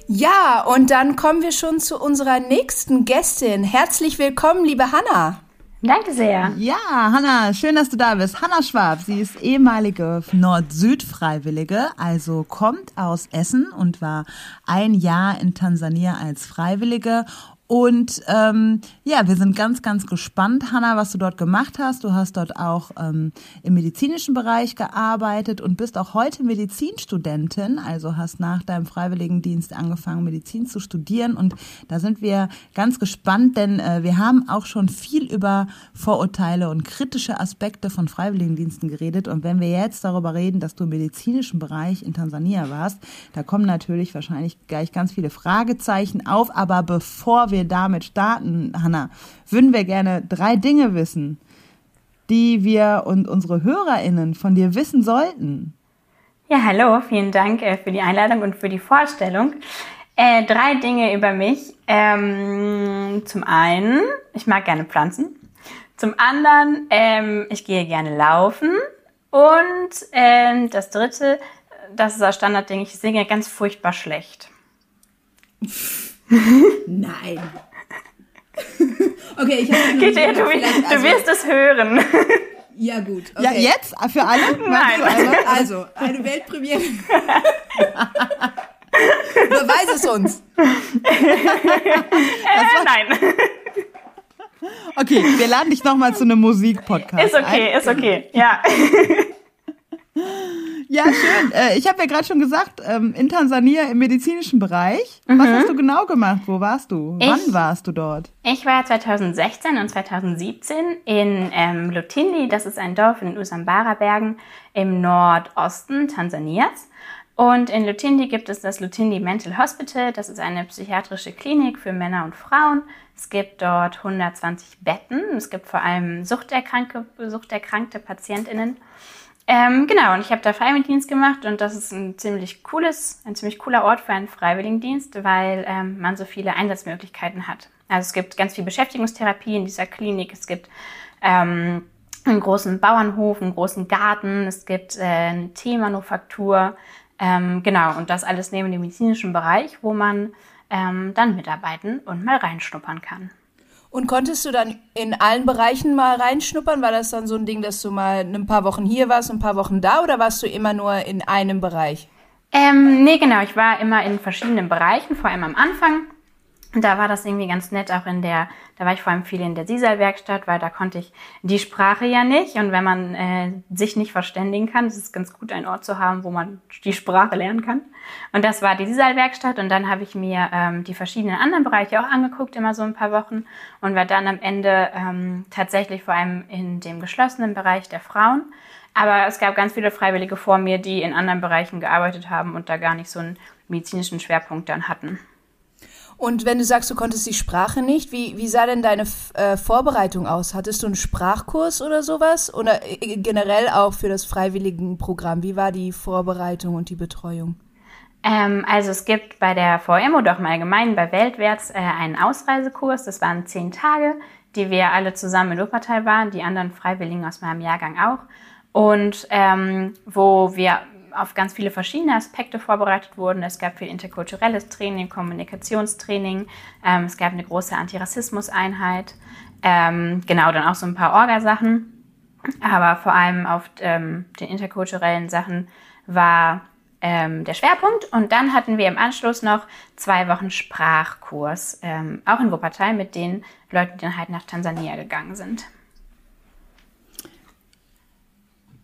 Ja, und dann kommen wir schon zu unserer nächsten Gästin. Herzlich willkommen, liebe Hanna. Danke sehr. Ja, Hanna, schön, dass du da bist. Hanna Schwab, sie ist ehemalige Nord-Süd-Freiwillige, also kommt aus Essen und war ein Jahr in Tansania als Freiwillige und ähm, ja, wir sind ganz, ganz gespannt, Hanna, was du dort gemacht hast. Du hast dort auch ähm, im medizinischen Bereich gearbeitet und bist auch heute Medizinstudentin, also hast nach deinem Freiwilligendienst angefangen, Medizin zu studieren. Und da sind wir ganz gespannt, denn äh, wir haben auch schon viel über Vorurteile und kritische Aspekte von Freiwilligendiensten geredet. Und wenn wir jetzt darüber reden, dass du im medizinischen Bereich in Tansania warst, da kommen natürlich wahrscheinlich gleich ganz viele Fragezeichen auf. Aber bevor wir wir damit starten, Hanna, würden wir gerne drei Dinge wissen, die wir und unsere HörerInnen von dir wissen sollten. Ja, hallo, vielen Dank äh, für die Einladung und für die Vorstellung. Äh, drei Dinge über mich. Ähm, zum einen, ich mag gerne Pflanzen. Zum anderen, ähm, ich gehe gerne laufen. Und ähm, das dritte, das ist das Standardding, ich singe ganz furchtbar schlecht. Nein. okay, ich habe. Geht ihr, eh, du, du also- wirst es hören. Ja, gut. Okay. Ja, jetzt? Ah, für alle? Nein. Also, eine Weltpremiere. Beweis es uns. äh, nein. Okay, wir laden dich nochmal zu einem Musikpodcast. Ist okay, ein. ist okay. Ja. Ja, schön. Äh, ich habe ja gerade schon gesagt, ähm, in Tansania im medizinischen Bereich. Was hast du genau gemacht? Wo warst du? Wann Ich- warst du dort? Ich war 2016 und 2017 in ähm, Lutindi, das ist ein Dorf in den Usambara-Bergen im Nordosten Tansanias. Und in Lutindi gibt es das Lutindi Mental Hospital, das ist eine psychiatrische Klinik für Männer und Frauen. Es gibt dort 120 Betten, es gibt vor allem suchterkrankte, suchterkrankte PatientInnen. Ähm, genau, und ich habe da Freiwilligendienst gemacht und das ist ein ziemlich cooles, ein ziemlich cooler Ort für einen Freiwilligendienst, weil ähm, man so viele Einsatzmöglichkeiten hat. Also es gibt ganz viel Beschäftigungstherapie in dieser Klinik, es gibt ähm, einen großen Bauernhof, einen großen Garten, es gibt äh, eine Teemanufaktur, ähm, genau, und das alles neben dem medizinischen Bereich, wo man ähm, dann mitarbeiten und mal reinschnuppern kann. Und konntest du dann in allen Bereichen mal reinschnuppern? War das dann so ein Ding, dass du mal ein paar Wochen hier warst, ein paar Wochen da oder warst du immer nur in einem Bereich? Ähm, nee, genau. Ich war immer in verschiedenen Bereichen, vor allem am Anfang. Da war das irgendwie ganz nett, auch in der, da war ich vor allem viel in der Sisal-Werkstatt, weil da konnte ich die Sprache ja nicht. Und wenn man äh, sich nicht verständigen kann, ist es ganz gut, einen Ort zu haben, wo man die Sprache lernen kann. Und das war die Sisal-Werkstatt. Und dann habe ich mir ähm, die verschiedenen anderen Bereiche auch angeguckt, immer so ein paar Wochen. Und war dann am Ende ähm, tatsächlich vor allem in dem geschlossenen Bereich der Frauen. Aber es gab ganz viele Freiwillige vor mir, die in anderen Bereichen gearbeitet haben und da gar nicht so einen medizinischen Schwerpunkt dann hatten. Und wenn du sagst, du konntest die Sprache nicht, wie, wie sah denn deine äh, Vorbereitung aus? Hattest du einen Sprachkurs oder sowas? Oder äh, generell auch für das Freiwilligenprogramm? Wie war die Vorbereitung und die Betreuung? Ähm, also es gibt bei der VM oder auch im Allgemeinen bei Weltwärts äh, einen Ausreisekurs. Das waren zehn Tage, die wir alle zusammen in Wuppertal waren, die anderen Freiwilligen aus meinem Jahrgang auch. Und ähm, wo wir auf ganz viele verschiedene Aspekte vorbereitet wurden. Es gab viel interkulturelles Training, Kommunikationstraining, ähm, es gab eine große Antirassismus-Einheit, ähm, genau, dann auch so ein paar Orgasachen. Aber vor allem auf ähm, den interkulturellen Sachen war ähm, der Schwerpunkt. Und dann hatten wir im Anschluss noch zwei Wochen Sprachkurs, ähm, auch in Wuppertal, mit den Leuten, die dann halt nach Tansania gegangen sind.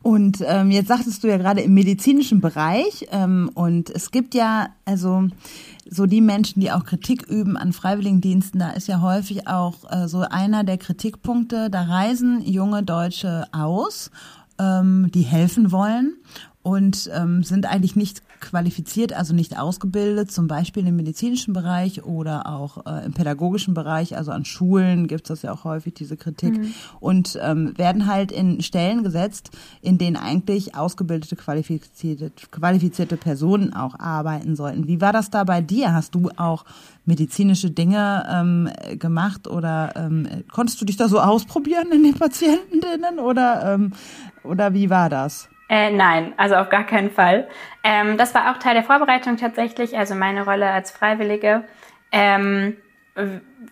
Und ähm, jetzt sagtest du ja gerade im medizinischen Bereich ähm, und es gibt ja also so die Menschen, die auch Kritik üben an Freiwilligendiensten, da ist ja häufig auch äh, so einer der Kritikpunkte, da reisen junge Deutsche aus, ähm, die helfen wollen und ähm, sind eigentlich nicht qualifiziert, also nicht ausgebildet, zum Beispiel im medizinischen Bereich oder auch äh, im pädagogischen Bereich, also an Schulen gibt es das ja auch häufig, diese Kritik, mhm. und ähm, werden halt in Stellen gesetzt, in denen eigentlich ausgebildete, qualifizierte, qualifizierte Personen auch arbeiten sollten. Wie war das da bei dir? Hast du auch medizinische Dinge ähm, gemacht oder ähm, konntest du dich da so ausprobieren in den Patientinnen oder, ähm, oder wie war das? Äh, nein, also auf gar keinen Fall. Ähm, das war auch Teil der Vorbereitung tatsächlich, also meine Rolle als Freiwillige. Ähm,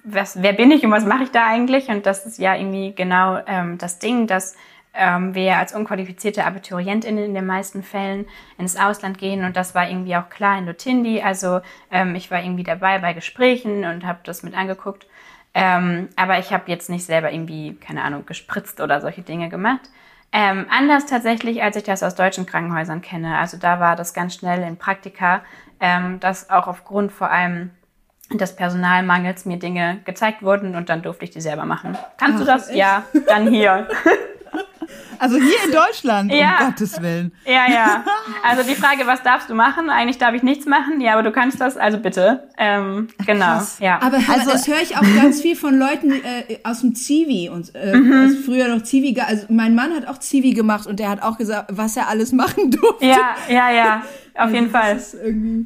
was, wer bin ich und was mache ich da eigentlich? Und das ist ja irgendwie genau ähm, das Ding, dass ähm, wir als unqualifizierte AbiturientInnen in den meisten Fällen ins Ausland gehen. Und das war irgendwie auch klar in Lutindi. Also ähm, ich war irgendwie dabei bei Gesprächen und habe das mit angeguckt. Ähm, aber ich habe jetzt nicht selber irgendwie, keine Ahnung, gespritzt oder solche Dinge gemacht. Ähm, anders tatsächlich, als ich das aus deutschen Krankenhäusern kenne. Also da war das ganz schnell in Praktika, ähm, dass auch aufgrund vor allem des Personalmangels mir Dinge gezeigt wurden und dann durfte ich die selber machen. Kannst Ach, du das? Echt? Ja, dann hier. Also hier in Deutschland, ja. um Gottes Willen. Ja, ja. Also die Frage, was darfst du machen? Eigentlich darf ich nichts machen. Ja, aber du kannst das, also bitte. Ähm, genau. Krass. Ja. Aber also, das höre ich auch ganz viel von Leuten äh, aus dem Zivi und äh, mhm. also früher noch Zivi. Also mein Mann hat auch Zivi gemacht und der hat auch gesagt, was er alles machen durfte. Ja, ja, ja. Auf also jeden Fall. Das ist irgendwie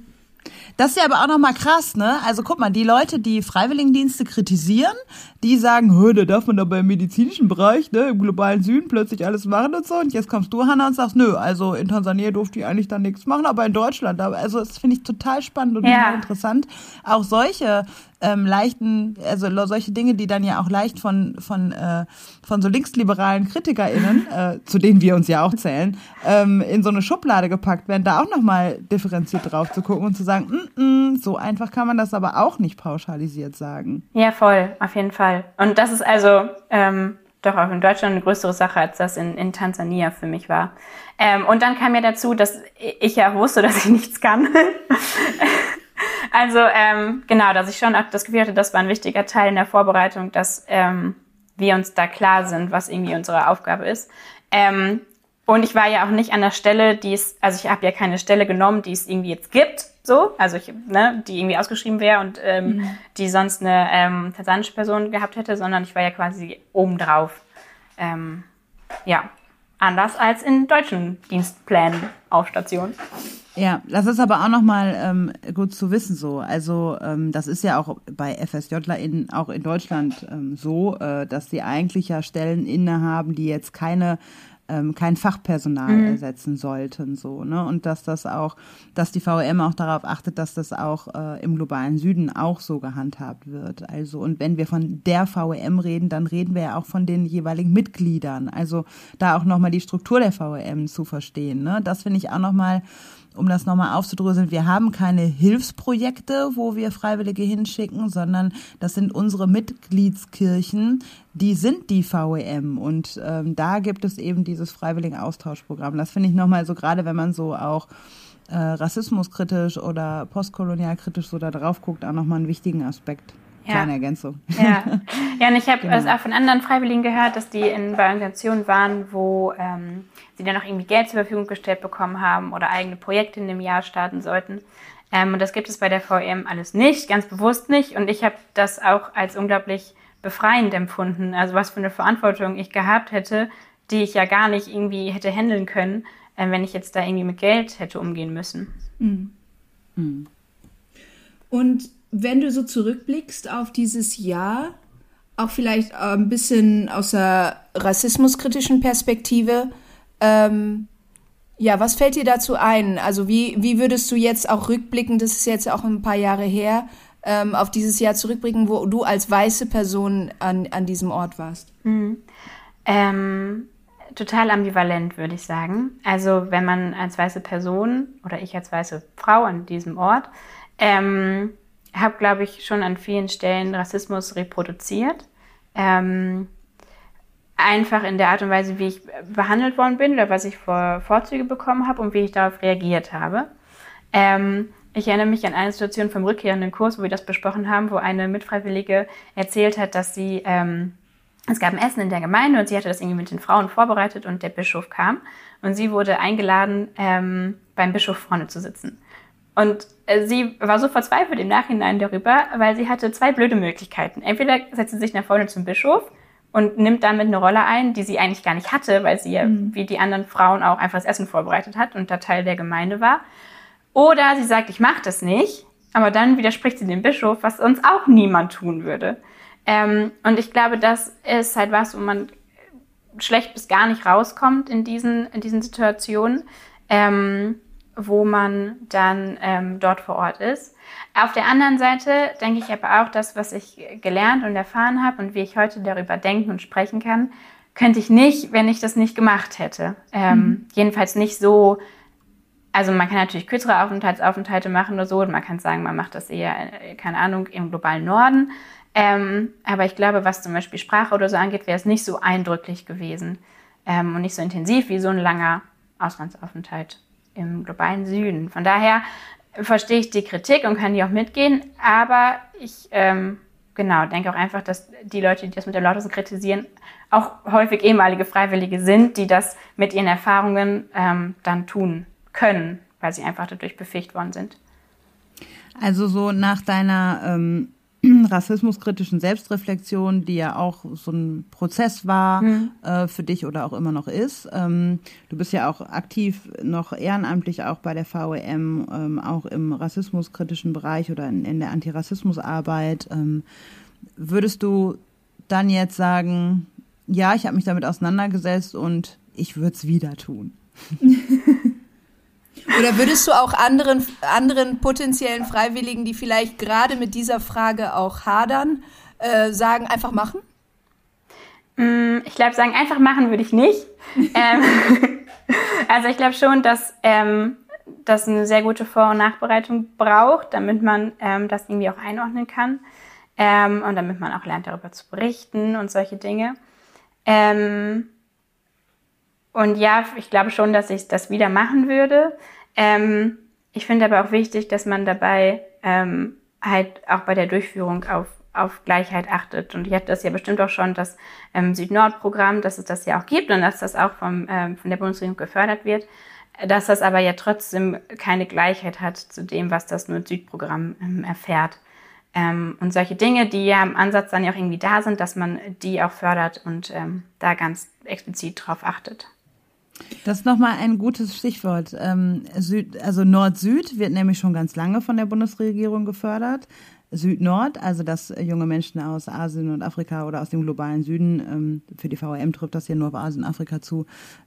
das ist ja aber auch nochmal krass, ne? Also guck mal, die Leute, die Freiwilligendienste kritisieren, die sagen, hör, da darf man aber im medizinischen Bereich, ne, im globalen Süden plötzlich alles machen und so. Und jetzt kommst du, Hanna, und sagst, nö, also in Tansania durfte ich eigentlich dann nichts machen, aber in Deutschland. Also das finde ich total spannend und ja. total interessant. Auch solche ähm, leichten, also solche Dinge, die dann ja auch leicht von von äh, von so linksliberalen KritikerInnen, äh, zu denen wir uns ja auch zählen, ähm, in so eine Schublade gepackt werden, da auch nochmal differenziert drauf zu gucken und zu sagen, mm -mm, so einfach kann man das aber auch nicht pauschalisiert sagen. Ja, voll, auf jeden Fall. Und das ist also ähm, doch auch in Deutschland eine größere Sache, als das in, in Tansania für mich war. Ähm, und dann kam mir dazu, dass ich ja wusste, dass ich nichts kann. Also ähm, genau, dass ich schon auch das Gefühl hatte, das war ein wichtiger Teil in der Vorbereitung, dass ähm, wir uns da klar sind, was irgendwie unsere Aufgabe ist. Ähm, und ich war ja auch nicht an der Stelle, die es, also ich habe ja keine Stelle genommen, die es irgendwie jetzt gibt, so, also ich, ne, die irgendwie ausgeschrieben wäre und ähm, mhm. die sonst eine ähm, tansanische Person gehabt hätte, sondern ich war ja quasi obendrauf. Ähm, ja, anders als in deutschen Dienstplänen auf Station. Ja, das ist aber auch nochmal ähm, gut zu wissen so. Also ähm, das ist ja auch bei FSJlerInnen auch in Deutschland ähm, so, äh, dass sie eigentlich ja Stellen innehaben, die jetzt keine ähm, kein Fachpersonal mhm. ersetzen sollten, so, ne? Und dass das auch, dass die VEM auch darauf achtet, dass das auch äh, im globalen Süden auch so gehandhabt wird. Also, und wenn wir von der VEM reden, dann reden wir ja auch von den jeweiligen Mitgliedern. Also da auch nochmal die Struktur der VEM zu verstehen. Ne? Das finde ich auch nochmal um das nochmal aufzudröseln, wir haben keine Hilfsprojekte, wo wir Freiwillige hinschicken, sondern das sind unsere Mitgliedskirchen, die sind die VEM und ähm, da gibt es eben dieses freiwilligen Austauschprogramm. Das finde ich nochmal so, gerade wenn man so auch äh, rassismuskritisch oder postkolonialkritisch so da drauf guckt, auch nochmal einen wichtigen Aspekt. Ja. Kleine Ergänzung. Ja, ja und ich habe genau. auch von anderen Freiwilligen gehört, dass die in Organisationen waren, wo ähm, sie dann auch irgendwie Geld zur Verfügung gestellt bekommen haben oder eigene Projekte in dem Jahr starten sollten. Ähm, und das gibt es bei der VM alles nicht, ganz bewusst nicht. Und ich habe das auch als unglaublich befreiend empfunden. Also was für eine Verantwortung ich gehabt hätte, die ich ja gar nicht irgendwie hätte handeln können, äh, wenn ich jetzt da irgendwie mit Geld hätte umgehen müssen. Mhm. Mhm. Und wenn du so zurückblickst auf dieses Jahr, auch vielleicht äh, ein bisschen aus der rassismuskritischen Perspektive, ähm, ja, was fällt dir dazu ein? Also wie, wie würdest du jetzt auch rückblicken, das ist jetzt auch ein paar Jahre her, ähm, auf dieses Jahr zurückblicken, wo du als weiße Person an, an diesem Ort warst? Mhm. Ähm, total ambivalent, würde ich sagen. Also wenn man als weiße Person oder ich als weiße Frau an diesem Ort ähm, habe, glaube ich, schon an vielen Stellen Rassismus reproduziert. Ähm, einfach in der Art und Weise, wie ich behandelt worden bin oder was ich vor Vorzüge bekommen habe und wie ich darauf reagiert habe. Ähm, ich erinnere mich an eine Situation vom rückkehrenden Kurs, wo wir das besprochen haben, wo eine Mitfreiwillige erzählt hat, dass sie, ähm, es gab ein Essen in der Gemeinde und sie hatte das irgendwie mit den Frauen vorbereitet und der Bischof kam und sie wurde eingeladen, ähm, beim Bischof vorne zu sitzen. Und äh, sie war so verzweifelt im Nachhinein darüber, weil sie hatte zwei blöde Möglichkeiten. Entweder setzt sie sich nach vorne zum Bischof und nimmt damit eine Rolle ein, die sie eigentlich gar nicht hatte, weil sie ja mhm. wie die anderen Frauen auch einfach das Essen vorbereitet hat und da Teil der Gemeinde war. Oder sie sagt, ich mache das nicht, aber dann widerspricht sie dem Bischof, was sonst auch niemand tun würde. Ähm, und ich glaube, das ist halt was, wo man schlecht bis gar nicht rauskommt in diesen, in diesen Situationen. Ähm, wo man dann ähm, dort vor Ort ist. Auf der anderen Seite denke ich aber auch, das, was ich gelernt und erfahren habe und wie ich heute darüber denken und sprechen kann, könnte ich nicht, wenn ich das nicht gemacht hätte. Ähm, mhm. Jedenfalls nicht so, also man kann natürlich kürzere Aufenthaltsaufenthalte machen oder so, und man kann sagen, man macht das eher, äh, keine Ahnung, im globalen Norden. Ähm, aber ich glaube, was zum Beispiel Sprache oder so angeht, wäre es nicht so eindrücklich gewesen ähm, und nicht so intensiv wie so ein langer Auslandsaufenthalt im globalen Süden. Von daher verstehe ich die Kritik und kann die auch mitgehen, aber ich ähm, genau denke auch einfach, dass die Leute, die das mit der lautesten kritisieren, auch häufig ehemalige Freiwillige sind, die das mit ihren Erfahrungen ähm, dann tun können, weil sie einfach dadurch befähigt worden sind. Also so nach deiner ähm, rassismuskritischen Selbstreflexion, die ja auch so ein Prozess war mhm. äh, für dich oder auch immer noch ist. Ähm, du bist ja auch aktiv noch ehrenamtlich auch bei der VEM, ähm, auch im rassismuskritischen Bereich oder in, in der Antirassismusarbeit. Ähm, würdest du dann jetzt sagen, ja, ich habe mich damit auseinandergesetzt und ich würde es wieder tun? Oder würdest du auch anderen, anderen potenziellen Freiwilligen, die vielleicht gerade mit dieser Frage auch hadern, äh, sagen, einfach machen? Mm, ich glaube, sagen, einfach machen würde ich nicht. ähm, also ich glaube schon, dass ähm, das eine sehr gute Vor- und Nachbereitung braucht, damit man ähm, das irgendwie auch einordnen kann ähm, und damit man auch lernt, darüber zu berichten und solche Dinge. Ähm, und ja, ich glaube schon, dass ich das wieder machen würde. Ähm, ich finde aber auch wichtig, dass man dabei ähm, halt auch bei der Durchführung auf, auf Gleichheit achtet. Und ich hatte das ja bestimmt auch schon, das ähm, Süd-Nord-Programm, dass es das ja auch gibt und dass das auch vom, ähm, von der Bundesregierung gefördert wird, dass das aber ja trotzdem keine Gleichheit hat zu dem, was das Nord-Süd-Programm ähm, erfährt. Ähm, und solche Dinge, die ja im Ansatz dann ja auch irgendwie da sind, dass man die auch fördert und ähm, da ganz explizit drauf achtet. Das ist nochmal ein gutes Stichwort. Ähm, also Nord-Süd wird nämlich schon ganz lange von der Bundesregierung gefördert. Süd-Nord, also dass junge Menschen aus Asien und Afrika oder aus dem globalen Süden, ähm, für die VRM trifft das hier nur auf Asien und Afrika zu,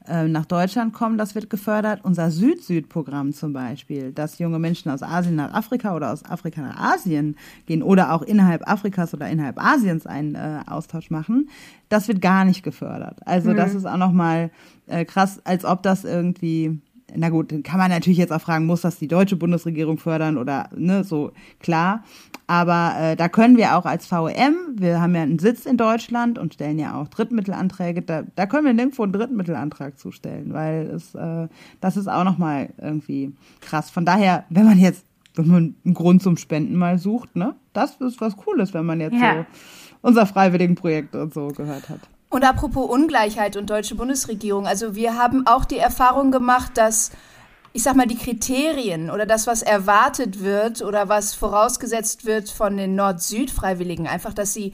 äh, nach Deutschland kommen, das wird gefördert. Unser Süd-Süd-Programm zum Beispiel, dass junge Menschen aus Asien nach Afrika oder aus Afrika nach Asien gehen oder auch innerhalb Afrikas oder innerhalb Asiens einen äh, Austausch machen, das wird gar nicht gefördert. Also mhm. das ist auch nochmal äh, krass, als ob das irgendwie na gut, dann kann man natürlich jetzt auch fragen, muss das die deutsche Bundesregierung fördern oder ne, so klar. Aber äh, da können wir auch als VEM, wir haben ja einen Sitz in Deutschland und stellen ja auch Drittmittelanträge, da, da können wir nirgendwo einen Drittmittelantrag zustellen, weil es, äh, das ist auch nochmal irgendwie krass. Von daher, wenn man jetzt, wenn man einen Grund zum Spenden mal sucht, ne, das ist was Cooles, wenn man jetzt ja. so unser Freiwilligenprojekt und so gehört hat. Und apropos Ungleichheit und deutsche Bundesregierung, also wir haben auch die Erfahrung gemacht, dass ich sag mal, die Kriterien oder das, was erwartet wird oder was vorausgesetzt wird von den Nord-Süd-Freiwilligen, einfach, dass sie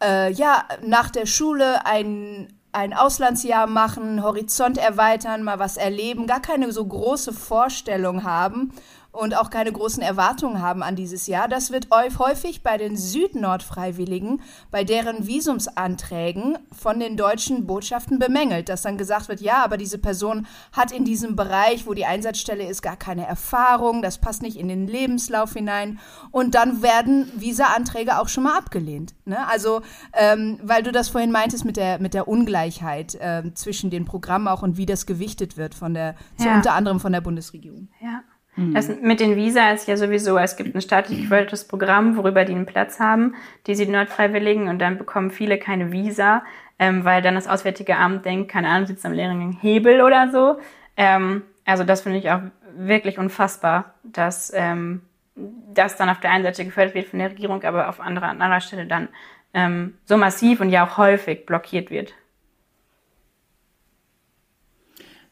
äh, ja nach der Schule ein, ein Auslandsjahr machen, Horizont erweitern, mal was erleben, gar keine so große Vorstellung haben und auch keine großen Erwartungen haben an dieses Jahr. Das wird häufig bei den Süd-Nord-Freiwilligen, bei deren Visumsanträgen von den deutschen Botschaften bemängelt, dass dann gesagt wird, ja, aber diese Person hat in diesem Bereich, wo die Einsatzstelle ist, gar keine Erfahrung, das passt nicht in den Lebenslauf hinein und dann werden Visa-Anträge auch schon mal abgelehnt. Ne? Also, ähm, weil du das vorhin meintest mit der, mit der Ungleichheit äh, zwischen den Programmen auch und wie das gewichtet wird von der, ja. so unter anderem von der Bundesregierung. Ja. Mhm. Das mit den Visa ist ja sowieso, es gibt ein staatlich gefördertes Programm, worüber die einen Platz haben, die sind Nordfreiwilligen und dann bekommen viele keine Visa, ähm, weil dann das Auswärtige Amt denkt, keine Ahnung, sitzt am leeren Hebel oder so. Ähm, also das finde ich auch wirklich unfassbar, dass ähm, das dann auf der einen Seite gefördert wird von der Regierung, aber auf anderer, an anderer Stelle dann ähm, so massiv und ja auch häufig blockiert wird.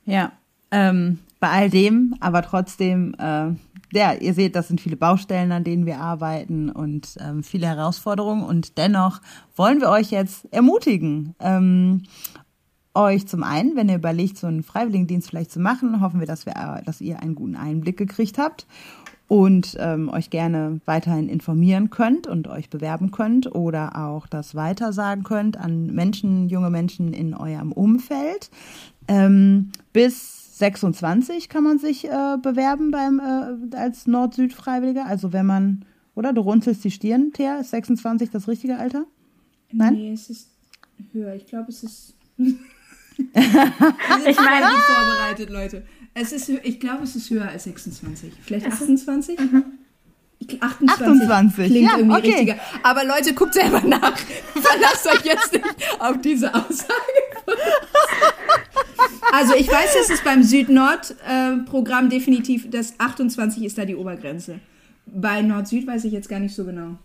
Ja, ähm, bei all dem, aber trotzdem, äh, ja, ihr seht, das sind viele Baustellen, an denen wir arbeiten und ähm, viele Herausforderungen. Und dennoch wollen wir euch jetzt ermutigen, ähm, euch zum einen, wenn ihr überlegt, so einen Freiwilligendienst vielleicht zu machen, hoffen wir, dass, wir, äh, dass ihr einen guten Einblick gekriegt habt und ähm, euch gerne weiterhin informieren könnt und euch bewerben könnt oder auch das weitersagen könnt an Menschen, junge Menschen in eurem Umfeld. Ähm, bis 26 kann man sich äh, bewerben beim äh, als Nord-Süd-Freiwilliger. Also wenn man, oder du runzelst die Stirn, Thea, ist 26 das richtige Alter? Nein? Nee, es ist höher. Ich glaube, es ist. ich meine, vorbereitet, Leute. Es ist, ich glaube, es ist höher als 26. Vielleicht 28? Mhm. 28, 28 klingt ja, irgendwie okay. richtiger. Aber Leute, guckt selber nach. Verlasst euch jetzt nicht auf diese Aussage. Also ich weiß, dass es beim Süd-Nord-Programm äh, definitiv, das 28 ist da die Obergrenze. Bei Nord-Süd weiß ich jetzt gar nicht so genau.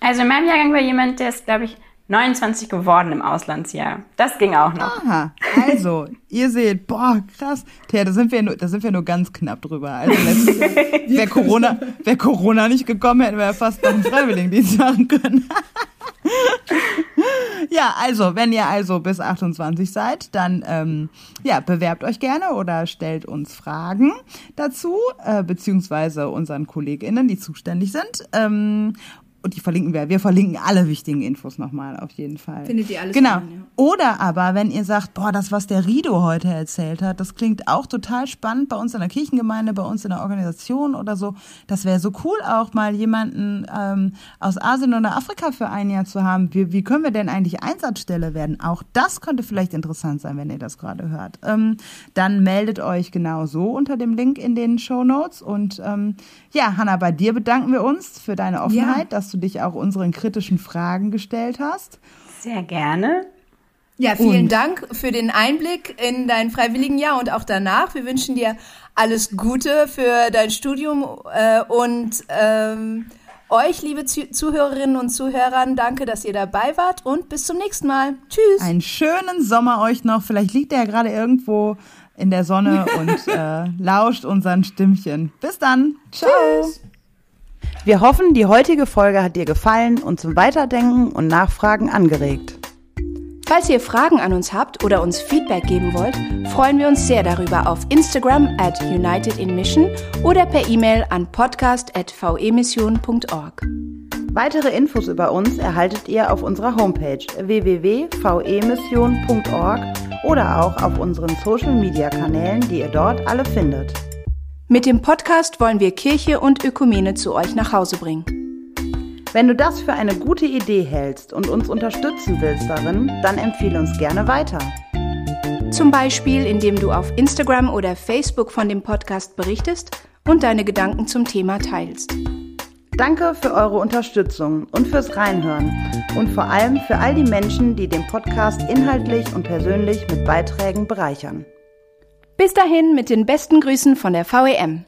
Also in meinem Jahrgang war jemand, der ist, glaube ich, 29 geworden im Auslandsjahr. Das ging auch noch. Aha, also, ihr seht, boah, krass. Tja, da sind wir nur, da sind wir nur ganz knapp drüber. Also wäre Corona, wäre Corona nicht gekommen, hätten wir ja fast noch einen Freiwilligendienst machen können. ja, also, wenn ihr also bis 28 seid, dann ähm, ja, bewerbt euch gerne oder stellt uns Fragen dazu, äh, beziehungsweise unseren KollegInnen, die zuständig sind. Ähm, und die verlinken wir. Wir verlinken alle wichtigen Infos nochmal auf jeden Fall. Findet ihr alles Genau. drin, ja. Oder aber, wenn ihr sagt, boah, das, was der Rido heute erzählt hat, das klingt auch total spannend bei uns in der Kirchengemeinde, bei uns in der Organisation oder so. Das wäre so cool, auch mal jemanden ähm, aus Asien oder Afrika für ein Jahr zu haben. Wie, wie können wir denn eigentlich Einsatzstelle werden? Auch das könnte vielleicht interessant sein, wenn ihr das gerade hört. Ähm, dann meldet euch genau so unter dem Link in den Show Notes. Und ähm, ja, Hanna, bei dir bedanken wir uns für deine Offenheit, dass du dich auch unseren kritischen Fragen gestellt hast. Sehr gerne. Ja, vielen Und- Dank für den Einblick in dein Freiwilligenjahr und auch danach. Wir wünschen dir alles Gute für dein Studium äh, und ähm, euch, liebe Zu Zuhörerinnen und Zuhörern, danke, dass ihr dabei wart und bis zum nächsten Mal. Tschüss. Einen schönen Sommer euch noch. Vielleicht liegt er ja gerade irgendwo in der Sonne und äh, lauscht unseren Stimmchen. Bis dann. Ciao. Wir hoffen, die heutige Folge hat dir gefallen und zum Weiterdenken und Nachfragen angeregt. Falls ihr Fragen an uns habt oder uns Feedback geben wollt, freuen wir uns sehr darüber auf Instagram at United in Mission oder per E-Mail an podcast.vemission.org. Weitere Infos über uns erhaltet ihr auf unserer Homepage www.vemission.org oder auch auf unseren Social Media Kanälen, die ihr dort alle findet. Mit dem Podcast wollen wir Kirche und Ökumene zu euch nach Hause bringen. Wenn du das für eine gute Idee hältst und uns unterstützen willst darin, dann empfehle uns gerne weiter. Zum Beispiel, indem du auf Instagram oder Facebook von dem Podcast berichtest und deine Gedanken zum Thema teilst. Danke für eure Unterstützung und fürs Reinhören und vor allem für all die Menschen, die den Podcast inhaltlich und persönlich mit Beiträgen bereichern. Bis dahin mit den besten Grüßen von der VEM.